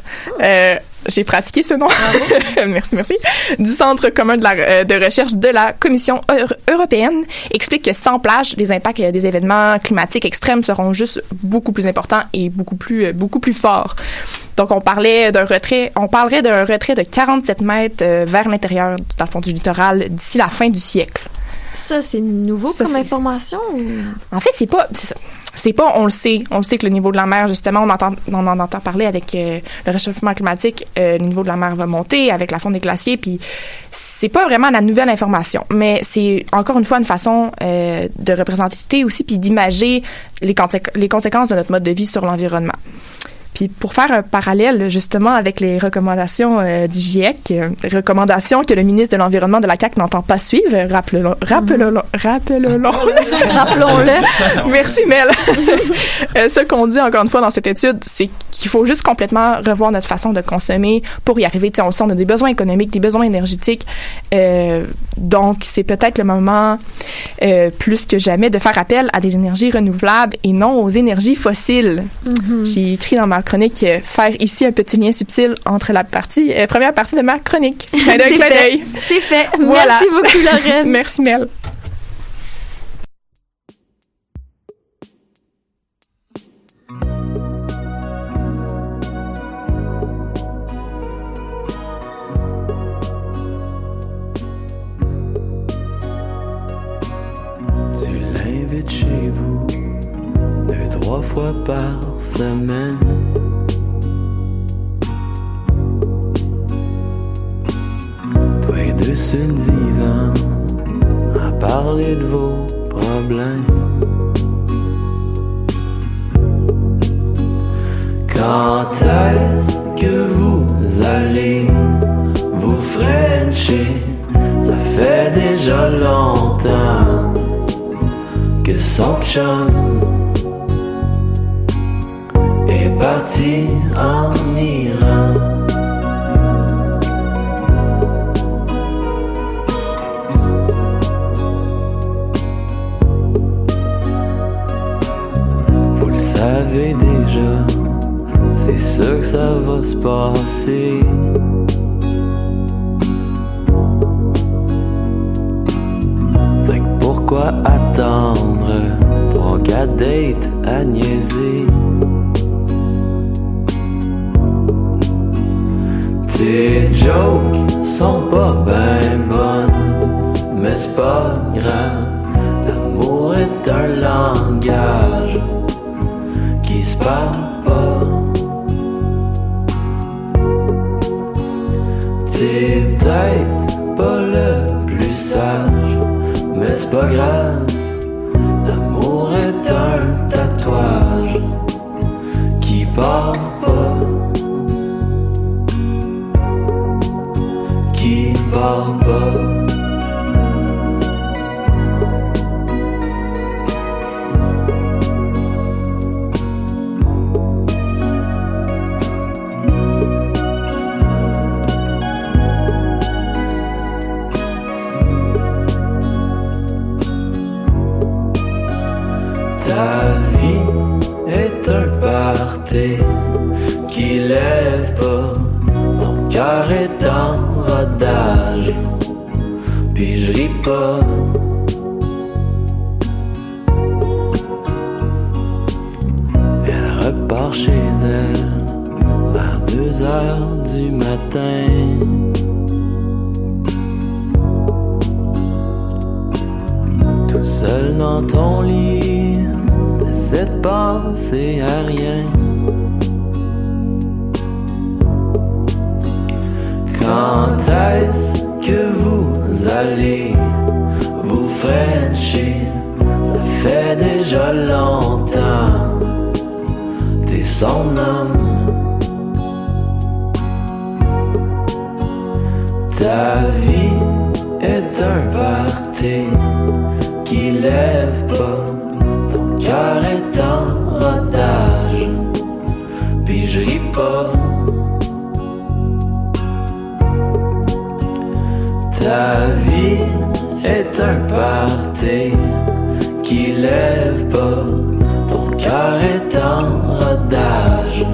j'ai pratiqué ce nom. merci, merci. Du Centre commun de, la, euh, de recherche de la Commission euro- européenne explique que sans plage, les impacts euh, des événements climatiques extrêmes seront juste beaucoup plus importants et beaucoup plus, euh, beaucoup plus forts. Donc, on parlait d'un retrait, on parlerait d'un retrait de 47 mètres vers l'intérieur, dans le fond, du littoral d'ici la fin du siècle. Ça, c'est nouveau Ça, comme information? ou- En fait, c'est pas, c'est ça. C'est pas, on le sait, on le sait que le niveau de la mer, justement, on entend, on en entend parler avec euh, le réchauffement climatique, euh, le niveau de la mer va monter avec la fonte des glaciers, puis c'est pas vraiment la nouvelle information, mais c'est encore une fois une façon euh, de représenter aussi puis d'imager les, conséqu- les conséquences de notre mode de vie sur l'environnement. Puis pour faire un parallèle justement avec les recommandations euh, du GIEC, euh, recommandations que le ministre de l'Environnement de la CAQ n'entend pas suivre, rappelons, rappelons, rappelons, Rappelons-le. Merci Mel. Euh, ce qu'on dit encore une fois dans cette étude, c'est qu'il faut juste complètement revoir notre façon de consommer pour y arriver. On le sait, on a des besoins économiques, des besoins énergétiques. Donc, c'est peut-être le moment plus que jamais de faire appel à des énergies renouvelables et non aux énergies fossiles. J'ai écrit dans ma chronique euh, faire ici un petit lien subtil entre la partie euh, première partie de ma chronique. C'est fait. C'est fait. Voilà. Merci beaucoup, Lorraine. Merci Mel. Tu l'invites chez vous trois fois par semaine. Toi et deux sur le divan à parler de vos problèmes. Quand est-ce que vous allez vous frencher? Ça fait déjà longtemps que son chum est parti en Iran. Vous le savez déjà, c'est ça que ça va se passer. Fait pourquoi attendre? Trois gars dates à niaiser? Tes jokes sont pas ben bonnes, mais c'est pas grave. L'amour est un langage qui se parle pas. T'es peut-être pas le plus sage, mais c'est pas grave. L'amour est un tatouage qui part Qui part Tout seul dans ton lit, t'essaies de penser à rien. Quand est-ce que vous allez vous frencher? Ça fait déjà longtemps, t'es son homme. Ta vie est un party qui lève pas. Ton cœur est en rodage, puis je ris pas. Ta vie est un party qui lève pas. Ton cœur est en rodage,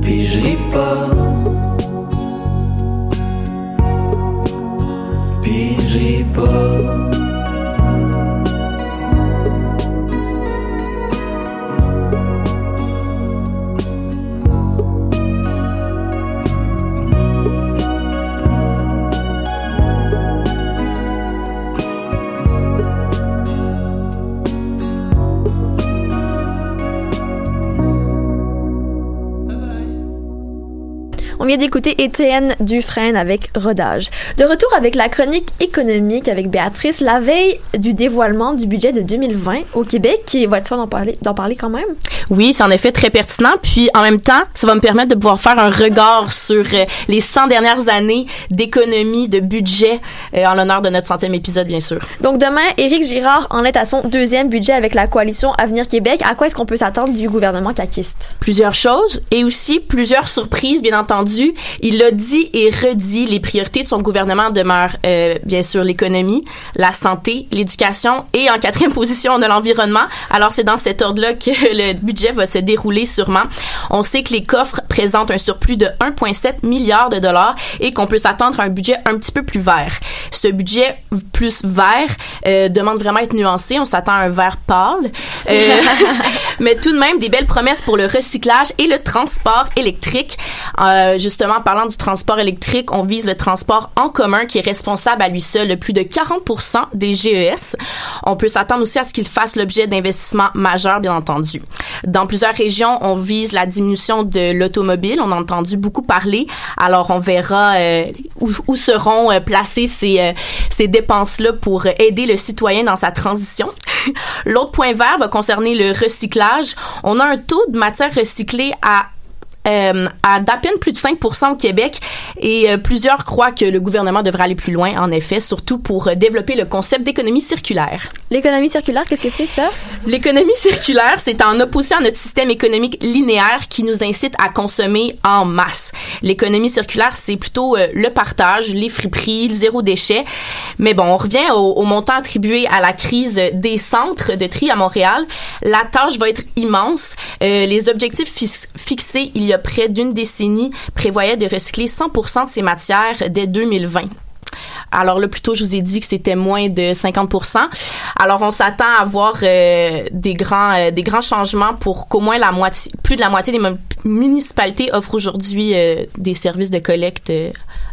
puis je ris pas. Je vient d'écouter Étienne Dufresne avec Rodage. De retour avec la chronique économique avec Béatrice, la veille du dévoilement du budget de 2020 au Québec, qui va-t-il d'en parler, d'en parler quand même? Oui, c'est en effet très pertinent. Puis en même temps, ça va me permettre de pouvoir faire un regard sur euh, les 100 dernières années d'économie, de budget, euh, en l'honneur de notre centième épisode, bien sûr. Donc demain, Éric Girard en est à son deuxième budget avec la coalition Avenir Québec. À quoi est-ce qu'on peut s'attendre du gouvernement caquiste? Plusieurs choses et aussi plusieurs surprises, bien entendu. Il l'a dit et redit, les priorités de son gouvernement demeurent euh, bien sûr l'économie, la santé, l'éducation et en quatrième position, on a l'environnement. Alors c'est dans cet ordre-là que le budget va se dérouler sûrement. On sait que les coffres présentent un surplus de 1,7 milliard de dollars et qu'on peut s'attendre à un budget un petit peu plus vert. Ce budget plus vert euh, demande vraiment à être nuancé. On s'attend à un vert pâle. Euh, mais tout de même, des belles promesses pour le recyclage et le transport électrique. Euh, justement, en parlant du transport électrique, on vise le transport en commun qui est responsable à lui seul de plus de 40 des GES. On peut s'attendre aussi à ce qu'il fasse l'objet d'investissements majeurs, bien entendu. Dans plusieurs régions, on vise la diminution de l'automobile. On a entendu beaucoup parler. Alors, on verra euh, où, où, seront euh, placées ces, euh, ces dépenses-là pour aider le citoyen dans sa transition. L'autre point vert va concerner le recyclage. On a un taux de matière recyclée à euh, à d'à peine plus de 5 au Québec et euh, plusieurs croient que le gouvernement devrait aller plus loin, en effet, surtout pour euh, développer le concept d'économie circulaire. L'économie circulaire, qu'est-ce que c'est ça? L'économie circulaire, c'est en opposition à notre système économique linéaire qui nous incite à consommer en masse. L'économie circulaire, c'est plutôt euh, le partage, les friperies, le zéro déchet. Mais bon, on revient au, au montant attribué à la crise des centres de tri à Montréal. La tâche va être immense. Euh, les objectifs fixés il y a près d'une décennie prévoyaient de recycler 100% de ces matières dès 2020. Alors là, plutôt, je vous ai dit que c'était moins de 50 Alors, on s'attend à voir euh, des grands euh, des grands changements pour qu'au moins la moitié, plus de la moitié des municipalités offrent aujourd'hui euh, des services de collecte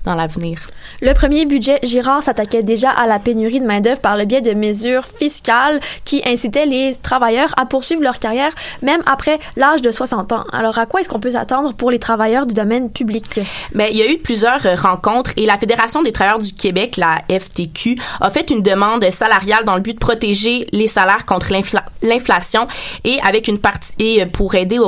dans l'avenir. Le premier budget Girard s'attaquait déjà à la pénurie de main-d'œuvre par le biais de mesures fiscales qui incitaient les travailleurs à poursuivre leur carrière même après l'âge de 60 ans. Alors, à quoi est-ce qu'on peut s'attendre pour les travailleurs du domaine public? Mais il y a eu plusieurs rencontres et la Fédération des travailleurs du Québec, la FTQ, a fait une demande salariale dans le but de protéger les salaires contre l'inflation et avec une et pour aider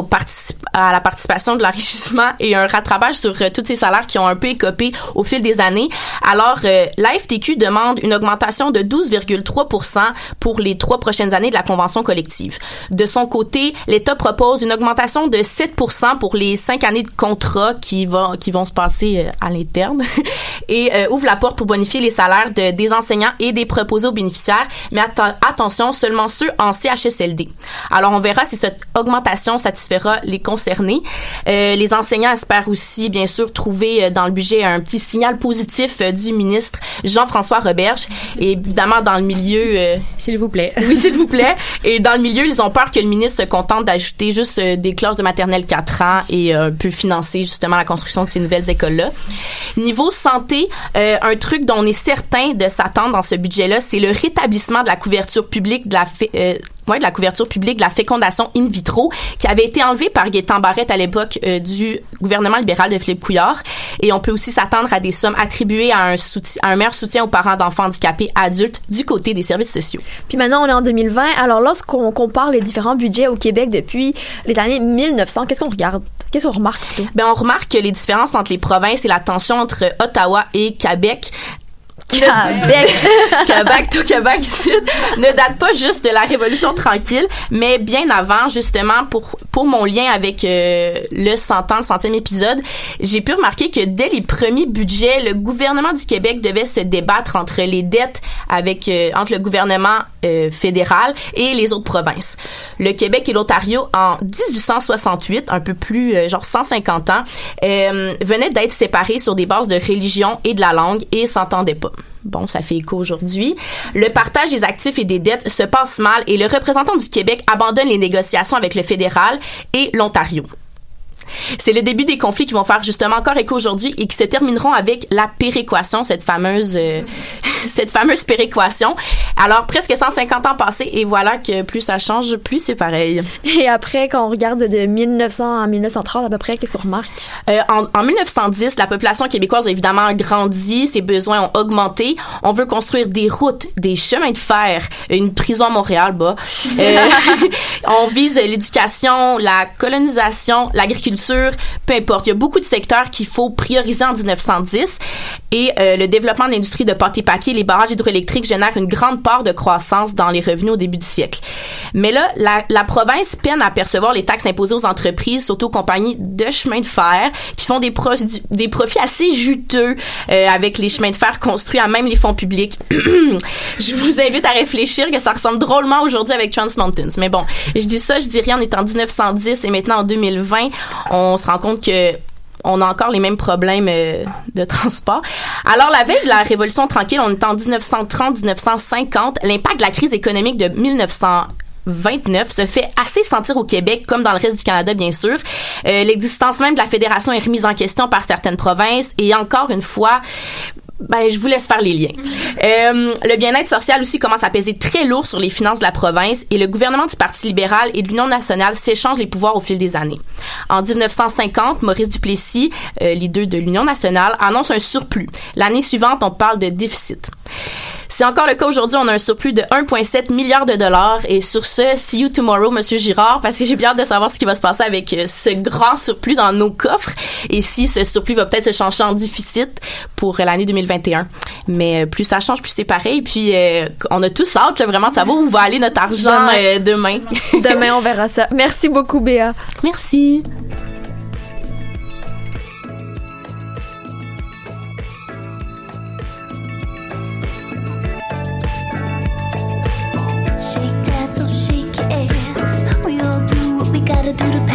à la participation de l'enrichissement et un rattrapage sur euh, tous ces salaires qui ont un peu écopé au fil des années. Alors, euh, la FTQ demande une augmentation de 12,3 pour les trois prochaines années de la convention collective. De son côté, l'État propose une augmentation de 7 pour les cinq années de contrat qui, va, qui vont se passer euh, à l'interne et euh, ouvre la pour bonifier les salaires de, des enseignants et des préposés aux bénéficiaires, mais att attention, seulement ceux en CHSLD. Alors, on verra si cette augmentation satisfera les concernés. Euh, les enseignants espèrent aussi, bien sûr, trouver dans le budget un petit signal positif euh, du ministre Jean-François Roberge. Et évidemment, dans le milieu... Euh, s'il vous plaît. oui, s'il vous plaît. Et dans le milieu, ils ont peur que le ministre se contente d'ajouter juste euh, des classes de maternelle 4 ans et un peu financer justement la construction de ces nouvelles écoles-là. Niveau santé, un truc dont on est certain de s'attendre dans ce budget-là, c'est le rétablissement de la couverture publique de la ouais, de la couverture publique de la fécondation in vitro qui avait été enlevée par Gaétan Barrette à l'époque euh, du gouvernement libéral de Philippe Couillard. Et on peut aussi s'attendre à des sommes attribuées à un, soutien, à un meilleur soutien aux parents d'enfants handicapés adultes du côté des services sociaux. Puis maintenant, on est en 2020. Alors, lorsqu'on compare les différents budgets au Québec depuis les années 1900, qu'est-ce qu'on regarde? Qu'est-ce qu'on remarque plutôt? Ben, on remarque que les différences entre les provinces et la tension entre Ottawa et Québec Québec. Québec, tout Québec ici, ne date pas juste de la Révolution tranquille, mais bien avant, justement, pour, pour mon lien avec euh, le 100 ans, le centième épisode, j'ai pu remarquer que dès les premiers budgets, le gouvernement du Québec devait se débattre entre les dettes avec, euh, entre le gouvernement euh, fédéral et les autres provinces. Le Québec et l'Ontario, en 1868, un peu plus, euh, genre 150 ans, euh, venaient d'être séparés sur des bases de religion et de la langue et s'entendaient pas. Bon, ça fait écho aujourd'hui. Le partage des actifs et des dettes se passe mal et le représentant du Québec abandonne les négociations avec le fédéral et l'Ontario. C'est le début des conflits qui vont faire justement encore écho aujourd'hui et qui se termineront avec la péréquation, cette fameuse, euh, cette fameuse péréquation. Alors, presque 150 ans passés et voilà que plus ça change, plus c'est pareil. Et après, quand on regarde de 1900 à 1930 à peu près, qu'est-ce qu'on remarque? Euh, en, en 1910, la population québécoise a évidemment grandi, ses besoins ont augmenté. On veut construire des routes, des chemins de fer, une prison à Montréal, bah. Euh, on vise l'éducation, la colonisation, l'agriculture, peu importe. Il y a beaucoup de secteurs qu'il faut prioriser en 1910 et euh, le développement de l'industrie de pâte et papier, les barrages hydroélectriques génèrent une grande part de croissance dans les revenus au début du siècle. Mais là, la, province peine à percevoir les taxes imposées aux entreprises, surtout aux compagnies de chemin de fer, qui font des profits assez juteux euh, avec les chemins de fer construits à même les fonds publics. je vous invite à réfléchir que ça ressemble drôlement aujourd'hui avec Trans Mountains. Mais bon, je dis ça, je dis rien, on est en 1910 et maintenant en 2020, on se rend compte que on a encore les mêmes problèmes euh, de transport. Alors, la veille de la Révolution tranquille, on est en 1930-1950. L'impact de la crise économique de 1929 se fait assez sentir au Québec, comme dans le reste du Canada, bien sûr. Euh, L'existence même de la fédération est remise en question par certaines provinces. Et encore une fois, ben, je vous laisse faire les liens. Euh, le bien-être social aussi commence à peser très lourd sur les finances de la province et le gouvernement du Parti libéral et de l'Union nationale s'échangent les pouvoirs au fil des années. En 1950, Maurice Duplessis, euh, leader de l'Union nationale, annonce un surplus. L'année suivante, on parle de déficit. C'est encore le cas aujourd'hui. On a un surplus de 1,7 milliard de dollars. Et sur ce, see you tomorrow, Monsieur Girard, parce que j'ai bien hâte de savoir ce qui va se passer avec euh, ce grand surplus dans nos coffres et si ce surplus va peut-être se changer en déficit pour l'année 2021. Mais euh, plus ça change, plus c'est pareil. Puis euh, on a tous hâte là, vraiment de savoir où va aller notre argent Demain. euh, demain. Demain, on verra ça. Merci beaucoup, Béa. Merci. Gotta do to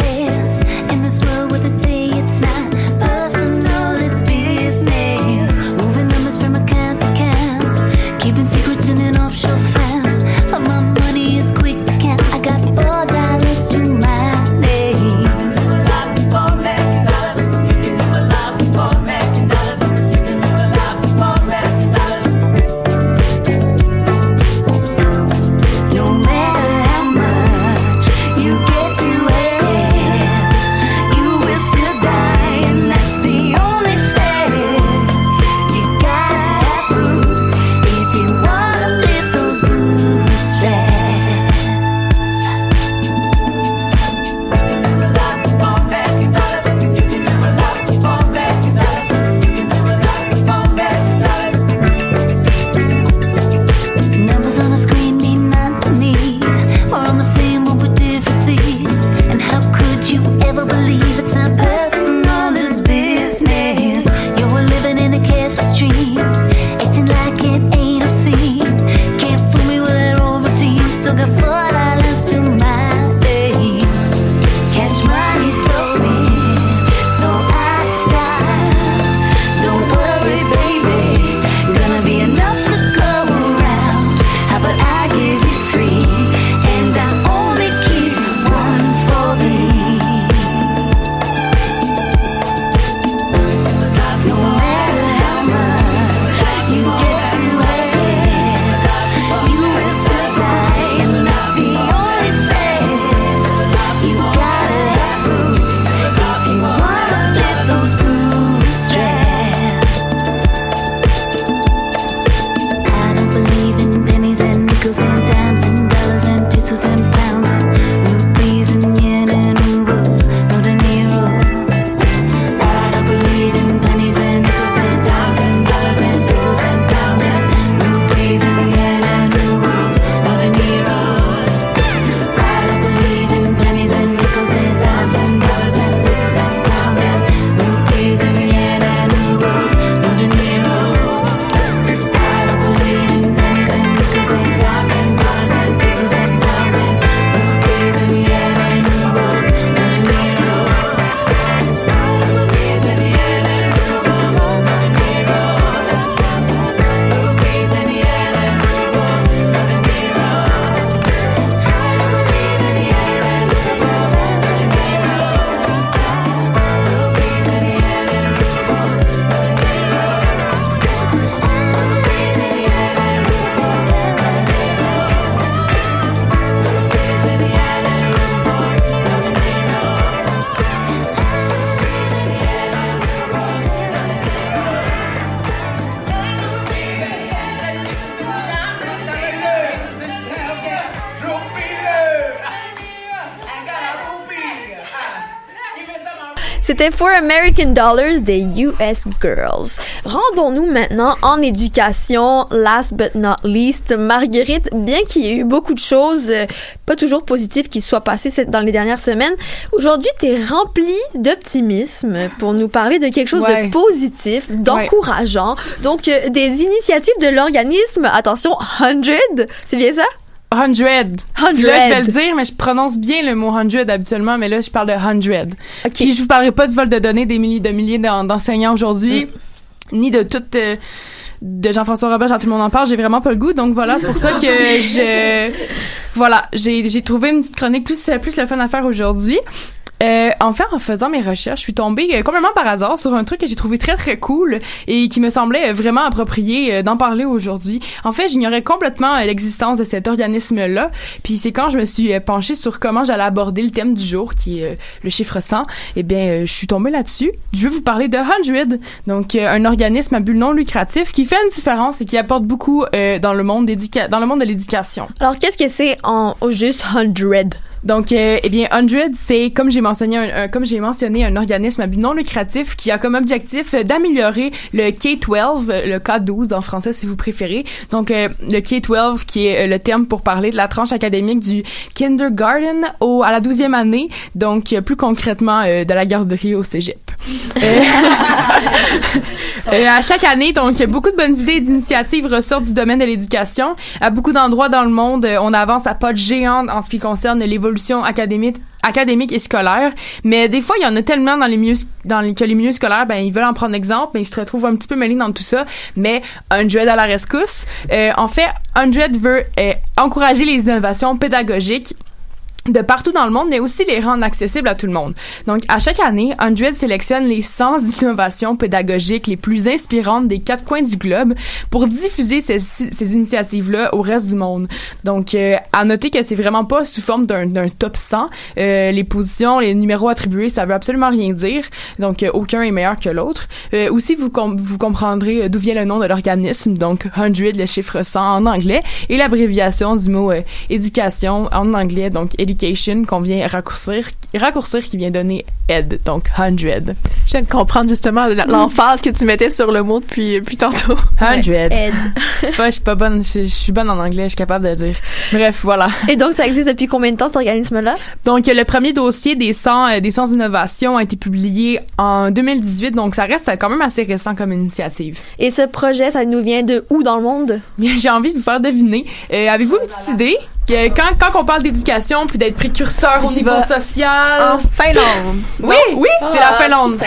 C'était For American Dollars des US Girls. Rendons-nous maintenant en éducation. Last but not least, Marguerite, bien qu'il y ait eu beaucoup de choses euh, pas toujours positives qui soient passées dans les dernières semaines, aujourd'hui, tu es remplie d'optimisme pour nous parler de quelque chose Ouais. de positif, d'encourageant. Donc, euh, des initiatives de l'organisme, attention, 100, c'est bien ça? 100. 100. Là, je vais le dire, mais je prononce bien le mot 100 habituellement, mais là, je parle de 100. Puis je vous parlerai pas du vol de données des milliers de milliers d'en- d'enseignants aujourd'hui, ni de toute... euh, de Jean-François Robert, tout le monde en parle, j'ai vraiment pas le goût, donc voilà, c'est pour ça que je... Voilà, j'ai j'ai trouvé une petite chronique plus, plus le fun à faire aujourd'hui. Euh, en fait, en faisant mes recherches, je suis tombée euh, complètement par hasard sur un truc que j'ai trouvé très très cool et qui me semblait euh, vraiment approprié euh, d'en parler aujourd'hui. En fait, j'ignorais complètement l'existence de cet organisme-là. Puis c'est quand je me suis penchée sur comment j'allais aborder le thème du jour, qui est le chiffre 100. Eh bien, je suis tombée là-dessus. Je vais vous parler de 100, donc un organisme à but non lucratif qui fait une différence et qui apporte beaucoup dans le monde dans le monde de l'éducation. Alors, qu'est-ce que c'est en au juste 100? Donc, euh, eh bien, 100, c'est comme j'ai mentionné, un, un- comme j'ai mentionné, un organisme à but non lucratif qui a comme objectif euh, d'améliorer le K-12, euh, le K-12 en français si vous préférez. Donc, euh, le K-12 qui est euh, le terme pour parler de la tranche académique du kindergarten au à la 12e année. Donc, euh, plus concrètement, euh, de la garderie au cégep. À chaque année, donc, beaucoup de bonnes idées et d'initiatives ressortent du domaine de l'éducation. À beaucoup d'endroits dans le monde, on avance à pas de géant en ce qui concerne l'évolution académique et scolaire. Mais des fois il y en a tellement dans les milieux dans les, que les milieux scolaires ben ils veulent en prendre exemple mais ils se retrouvent un petit peu mêlés dans tout ça. Mais 100 à la rescousse Euh, en fait 100 veut euh, encourager les innovations pédagogiques de partout dans le monde, mais aussi les rendre accessibles à tout le monde. Donc, à chaque année, 100 sélectionne les 100 innovations pédagogiques les plus inspirantes des quatre coins du globe pour diffuser ces, ces initiatives-là au reste du monde. Donc, euh, à noter que c'est vraiment pas sous forme d'un top 100. Euh, les positions, les numéros attribués, ça veut absolument rien dire. Donc, euh, aucun est meilleur que l'autre. Euh, aussi, vous, vous comprendrez euh, d'où vient le nom de l'organisme. Donc, 100, le chiffre 100 en anglais, et l'abréviation du mot éducation en anglais, donc education, qu'on vient raccourcir, raccourcir qui vient donner ed, donc 100. Je viens de comprendre justement l'emphase que tu mettais sur le mot depuis, depuis tantôt. 100. C'est pas, je suis pas bonne, je, je suis bonne en anglais, je suis capable de le dire. Bref, voilà. Et donc, ça existe depuis combien de temps, cet organisme-là? Donc, le premier dossier des 100, euh, des 100 innovations a été publié en 2018, donc ça reste quand même assez récent comme initiative. Et ce projet, ça nous vient de où dans le monde? J'ai envie de vous faire deviner. Euh, Avez-vous une petite idée? Quand, quand on parle d'éducation puis d'être précurseur au niveau social. En Finlande. Oui, oui, c'est la Finlande.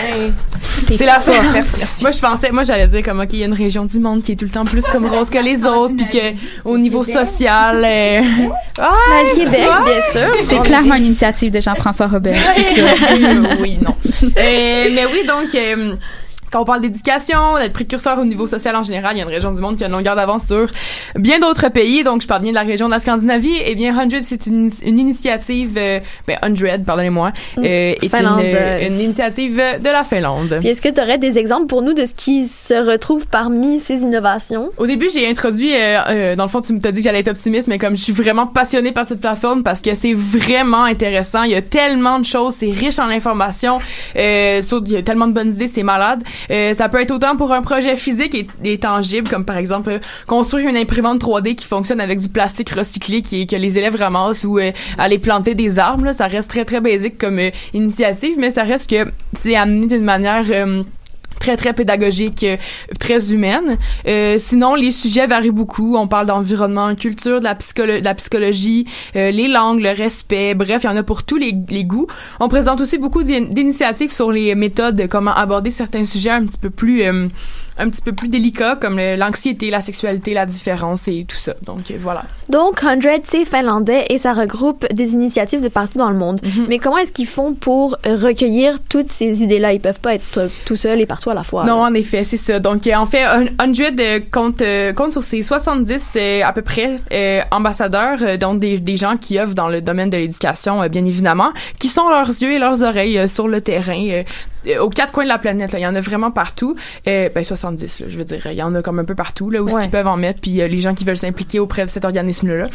C'est la. Finlande. Merci, merci. Moi, je pensais, moi, j'allais dire comme, OK, il y a une région du monde qui est tout le temps plus comme rose que les autres, puis que, au niveau social, euh, ah, Ben, le Québec, ouais. bien sûr. C'est clairement une initiative de Jean-François Robert, tout ça. Euh, oui, non. Euh, mais oui, donc, euh, quand on parle d'éducation, d'être précurseur au niveau social en général, il y a une région du monde qui a une longueur d'avance sur bien d'autres pays. Donc, je parle bien de la région de la Scandinavie. Eh bien, 100, c'est une, une initiative, euh, ben, 100, pardonnez-moi, euh, est une, Finlandaise. une initiative de la Finlande. Puis est-ce que tu aurais des exemples pour nous de ce qui se retrouve parmi ces innovations? Au début, j'ai introduit, euh, euh, dans le fond, tu m'as dit que j'allais être optimiste, mais comme je suis vraiment passionnée par cette plateforme parce que c'est vraiment intéressant. Il y a tellement de choses, c'est riche en information, euh, il y a tellement de bonnes idées, c'est malade. Euh, ça peut être autant pour un projet physique et, tangible, comme par exemple euh, construire une imprimante 3D qui fonctionne avec du plastique recyclé qui, que les élèves ramassent ou euh, aller planter des arbres. Ça reste très très basique comme euh, initiative, mais ça reste que c'est amené d'une manière très très pédagogique, euh, très humaine. Euh, sinon, les sujets varient beaucoup. On parle d'environnement, culture, de la, psycholo- de la psychologie, euh, les langues, le respect. Bref, il y en a pour tous les, les goûts. On présente aussi beaucoup d'in- d'initiatives sur les méthodes, de comment aborder certains sujets un petit peu plus euh, un petit peu plus délicats, comme l'anxiété, la sexualité, la différence et tout ça. Donc euh, voilà. Donc, 100, c'est finlandais et ça regroupe des initiatives de partout dans le monde. Mhm. Mais comment est-ce qu'ils font pour recueillir toutes ces idées-là? Ils peuvent pas être euh, tout seuls et partout à la fois. Non, là. en effet, c'est ça. Donc, euh, en fait, un- 100 euh, compte, compte sur ses 70 euh, à peu près euh, ambassadeurs, donc des, des gens qui œuvrent dans le domaine de l'éducation, bien évidemment, qui sont leurs yeux et leurs oreilles sur le terrain. Euh, aux quatre coins de la planète. Là. Il y en a vraiment partout. Euh, ben 70, là, je veux dire. Il y en a comme un peu partout là où Ouais. ils peuvent en mettre. Puis euh, les gens qui veulent s'impliquer auprès de cet organisme-là,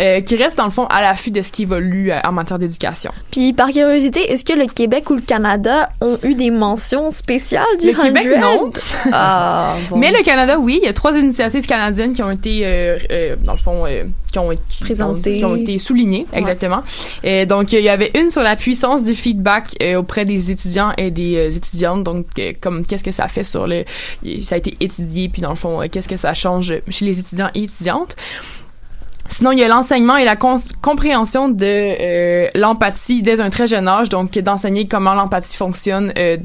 euh, qui restent dans le fond à l'affût de ce qui évolue euh, en matière d'éducation. Puis par curiosité, est-ce que le Québec ou le Canada ont eu des mentions spéciales du Le Québec, 100? non. Ah, bon. Mais le Canada, oui, il y a trois initiatives canadiennes qui ont été, dans le fond, qui ont été Présentées. qui ont été soulignées, exactement. Et donc, il y avait une sur la puissance du feedback euh, auprès des étudiants et des euh, étudiantes. Donc, euh, comme qu'est-ce que ça fait sur le, ça a été étudié, puis dans le fond, qu'est-ce que ça change chez les étudiants et étudiantes. Sinon, il y a l'enseignement et la compréhension de euh, l'empathie dès un très jeune âge, donc d'enseigner comment l'empathie fonctionne euh,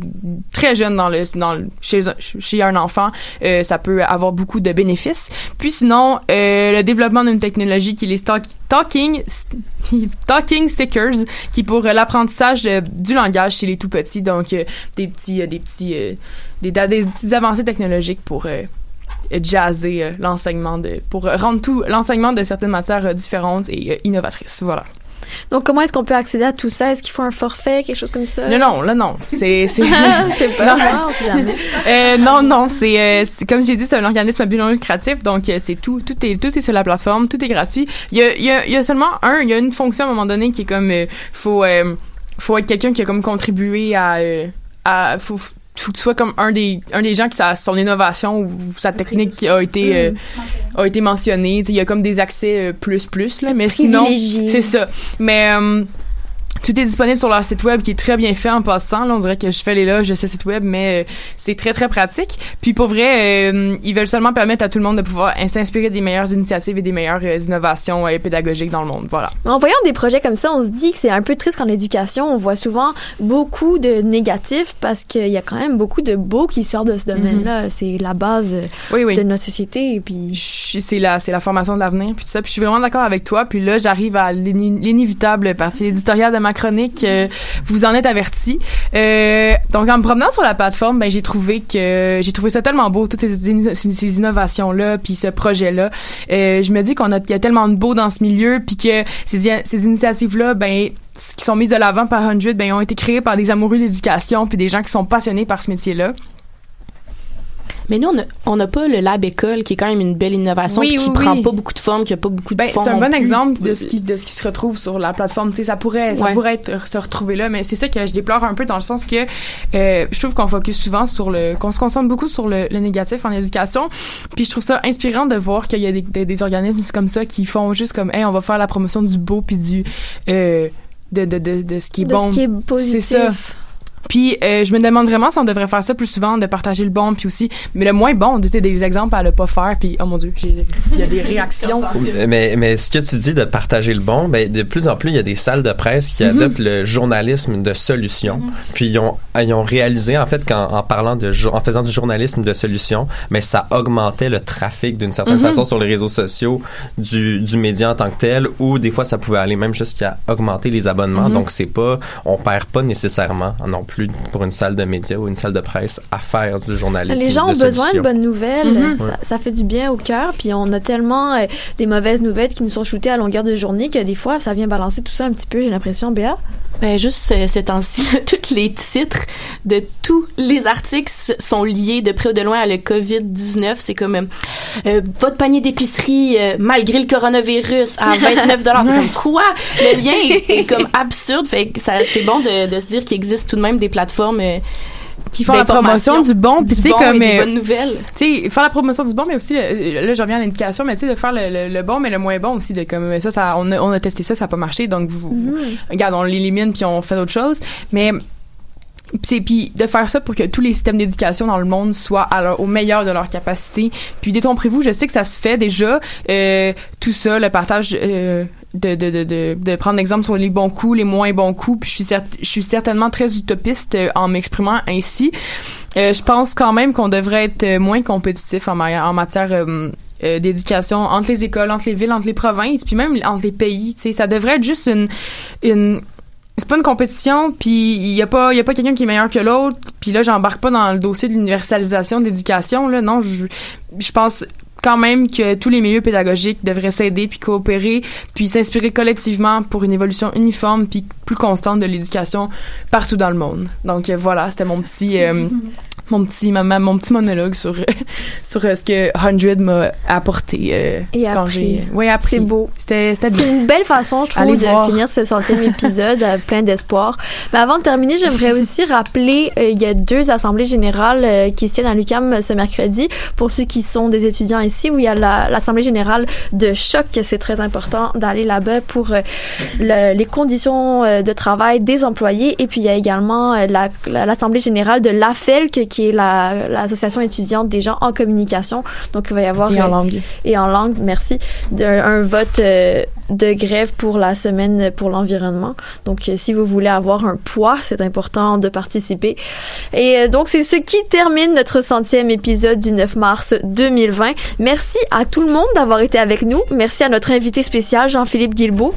très jeune dans le, dans le- chez, chez un enfant, euh, ça peut avoir beaucoup de bénéfices. Puis sinon, euh, le développement d'une technologie qui est les talking talking stickers, qui est pour l'apprentissage du langage chez les tout petits, donc euh, des petits euh, des petits des, des petites avancées technologiques pour jazzer euh, l'enseignement de pour rendre tout l'enseignement de certaines matières euh, différentes et euh, innovatrices voilà Donc, comment est-ce qu'on peut accéder à tout ça? Est-ce qu'il faut un forfait, quelque chose comme ça? non non là non c'est Je sais pas, Non. moi, on sait jamais. Euh, non, non, c'est comme j'ai dit, c'est un organisme à but non lucratif, donc c'est tout, tout est tout est sur la plateforme, tout est gratuit. Il y a, il y a, il y a seulement un, il y a une fonction à un moment donné qui est comme euh, faut euh, faut être quelqu'un qui a comme contribué à à faut faut que tu sois comme un des un des gens qui sa son innovation ou sa technique qui a été euh, a été mentionnée. Tu sais, Il y a comme des accès euh, plus plus là, mais sinon c'est ça. Mais euh, tout est disponible sur leur site web qui est très bien fait en passant. Là, on dirait que je fais l'éloge de ce site web, mais euh, c'est très très pratique. Puis pour vrai, euh, ils veulent seulement permettre à tout le monde de pouvoir s'inspirer des meilleures initiatives et des meilleures euh, innovations pédagogiques dans le monde. Voilà. En voyant des projets comme ça, on se dit que c'est un peu triste qu'en éducation, on voit souvent beaucoup de négatifs parce qu'il y a quand même beaucoup de beaux qui sortent de ce domaine-là. C'est la base Oui, oui. de notre société. Puis c'est la la formation de l'avenir puis tout ça puis je suis vraiment d'accord avec toi puis là j'arrive à l'iné- l'inévitable partie éditoriale de ma chronique euh, vous en êtes avertis euh, donc en me promenant sur la plateforme ben j'ai trouvé que j'ai trouvé ça tellement beau toutes ces, ini- ces, ces innovations là puis ce projet là je me dis qu'on a y a tellement de beau dans ce milieu puis que ces i- ces initiatives là ben qui sont mises de l'avant par 100 ben ont été créées par des amoureux de l'éducation puis des gens qui sont passionnés par ce métier là Mais nous, on a- on n'a pas le lab école, qui est quand même une belle innovation, Oui, qui oui, prend oui. pas beaucoup de formes, qui a pas beaucoup de Ben, c'est un bon plus. exemple de ce qui de ce qui se retrouve sur la plateforme. Tu sais, ça pourrait ça Ouais. pourrait être se retrouver là, mais c'est ça que je déplore un peu dans le sens que euh, je trouve qu'on focus souvent sur le qu'on se concentre beaucoup sur le, le négatif en éducation. Puis je trouve ça inspirant de voir qu'il y a des, des, des organismes comme ça qui font juste comme hey on va faire la promotion du beau puis du euh, de, de, de, de ce qui est de bon. ce qui est positif. C'est ça. Puis euh, je me demande vraiment si on devrait faire ça plus souvent, de partager le bon, puis aussi, mais le moins bon, de des exemples à le pas faire, puis oh mon dieu, j'ai- il y a des réactions. Mais, mais ce que tu dis de partager le bon, ben, de plus en plus, il y a des salles de presse qui Mhm. adoptent le journalisme de solution. Puis ils ont, ils ont réalisé, en fait, qu'en en parlant de, jour- en faisant du journalisme de solution, mais ça augmentait le trafic d'une certaine Mhm. façon sur les réseaux sociaux du, du média en tant que tel, ou des fois, ça pouvait aller même jusqu'à augmenter les abonnements. Donc, c'est pas, on perd pas nécessairement non plus pour une salle de médias ou une salle de presse à faire du journalisme Les gens ont de besoin de bonnes nouvelles. Mhm. ça, ça fait du bien au cœur. Puis on a tellement euh, des mauvaises nouvelles qui nous sont shootées à longueur de journée que des fois, ça vient balancer tout ça un petit peu, j'ai l'impression, Béa. Ben, juste euh, ces temps-ci, tous les titres de tous les articles sont liés de près ou de loin à le COVID-19. C'est comme euh, euh, votre panier d'épicerie, euh, malgré le coronavirus, à 29 dollars. comme quoi? Le lien est, est comme absurde. Fait que ça, c'est bon de, de se dire qu'il existe tout de même des plateformes euh, Qui font la promotion du bon, puis du tu sais, bon comme. et des euh, bonnes nouvelles. tu sais, faire la promotion du bon, mais aussi, le- là, je reviens à l'indication, mais tu sais, de faire le, le- le bon, mais le moins bon aussi, de comme, ça, ça, on a, on a testé ça, ça n'a pas marché, donc, vous, vous- regarde, on l'élimine, puis on fait autre chose, mais, c'est puis de faire ça pour que tous les systèmes d'éducation dans le monde soient à leur- au meilleur de leur capacité. Puis détrompez-vous, je sais que ça se fait déjà euh, tout ça, le partage euh, de, de, de, de, prendre exemple sur les bons coups, les moins bons coups. Puis je suis cer- je suis certainement très utopiste euh, en m'exprimant ainsi. Euh, je pense quand même qu'on devrait être euh, moins compétitif en, ma- en matière d'éducation entre les écoles, entre les villes, entre les provinces, puis même entre les pays. Tu sais, ça devrait être juste une une c'est pas une compétition puis il y a pas y a pas quelqu'un qui est meilleur que l'autre puis là j'embarque pas dans le dossier de l'universalisation de l'éducation là non je je pense quand même que tous les milieux pédagogiques devraient s'aider puis coopérer puis s'inspirer collectivement pour une évolution uniforme puis plus constante de l'éducation partout dans le monde. Donc euh, voilà, c'était mon petit euh, mon petit ma- ma- mon petit monologue sur sur euh, ce que 100 m'a apporté euh, Et quand j'ai appris. C'est beau. C'était c'était C'est une belle façon, je trouve, Allez de voir. finir ce centième épisode plein d'espoir. Mais avant de terminer, j'aimerais aussi rappeler, euh, il y a deux assemblées générales qui se tiennent à l'UQAM ce mercredi. Pour ceux qui sont des étudiants ici, où il y a la- l'assemblée générale de choc, c'est très important d'aller là-bas pour euh, le- les conditions euh, de travail des employés. Et puis il y a également euh, la- la- l'assemblée générale de l'AFELC, qui est la- l'association étudiante des gens en communication. Donc il va y avoir Et en langue. et en langue, merci, un vote de grève pour la semaine pour l'environnement. Donc, euh, si vous voulez avoir un poids, c'est important de participer. Et euh, donc, c'est ce qui termine notre centième épisode du 9 mars 2020. Merci à tout le monde d'avoir été avec nous. Merci à notre invité spécial, Jean-Philippe Guilbeault.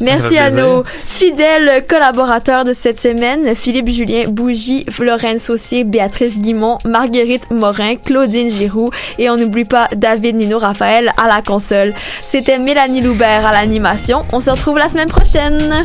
Merci à plaisir. nos fidèles collaborateurs de cette semaine, Philippe Julien Bougie, Florence Saucier, Béatrice Guimont, Marguerite Morin, Claudine Giroux et on n'oublie pas David Nino Raphaël à la console. C'était Mélanie Loubert à l'animation. On se retrouve la semaine prochaine.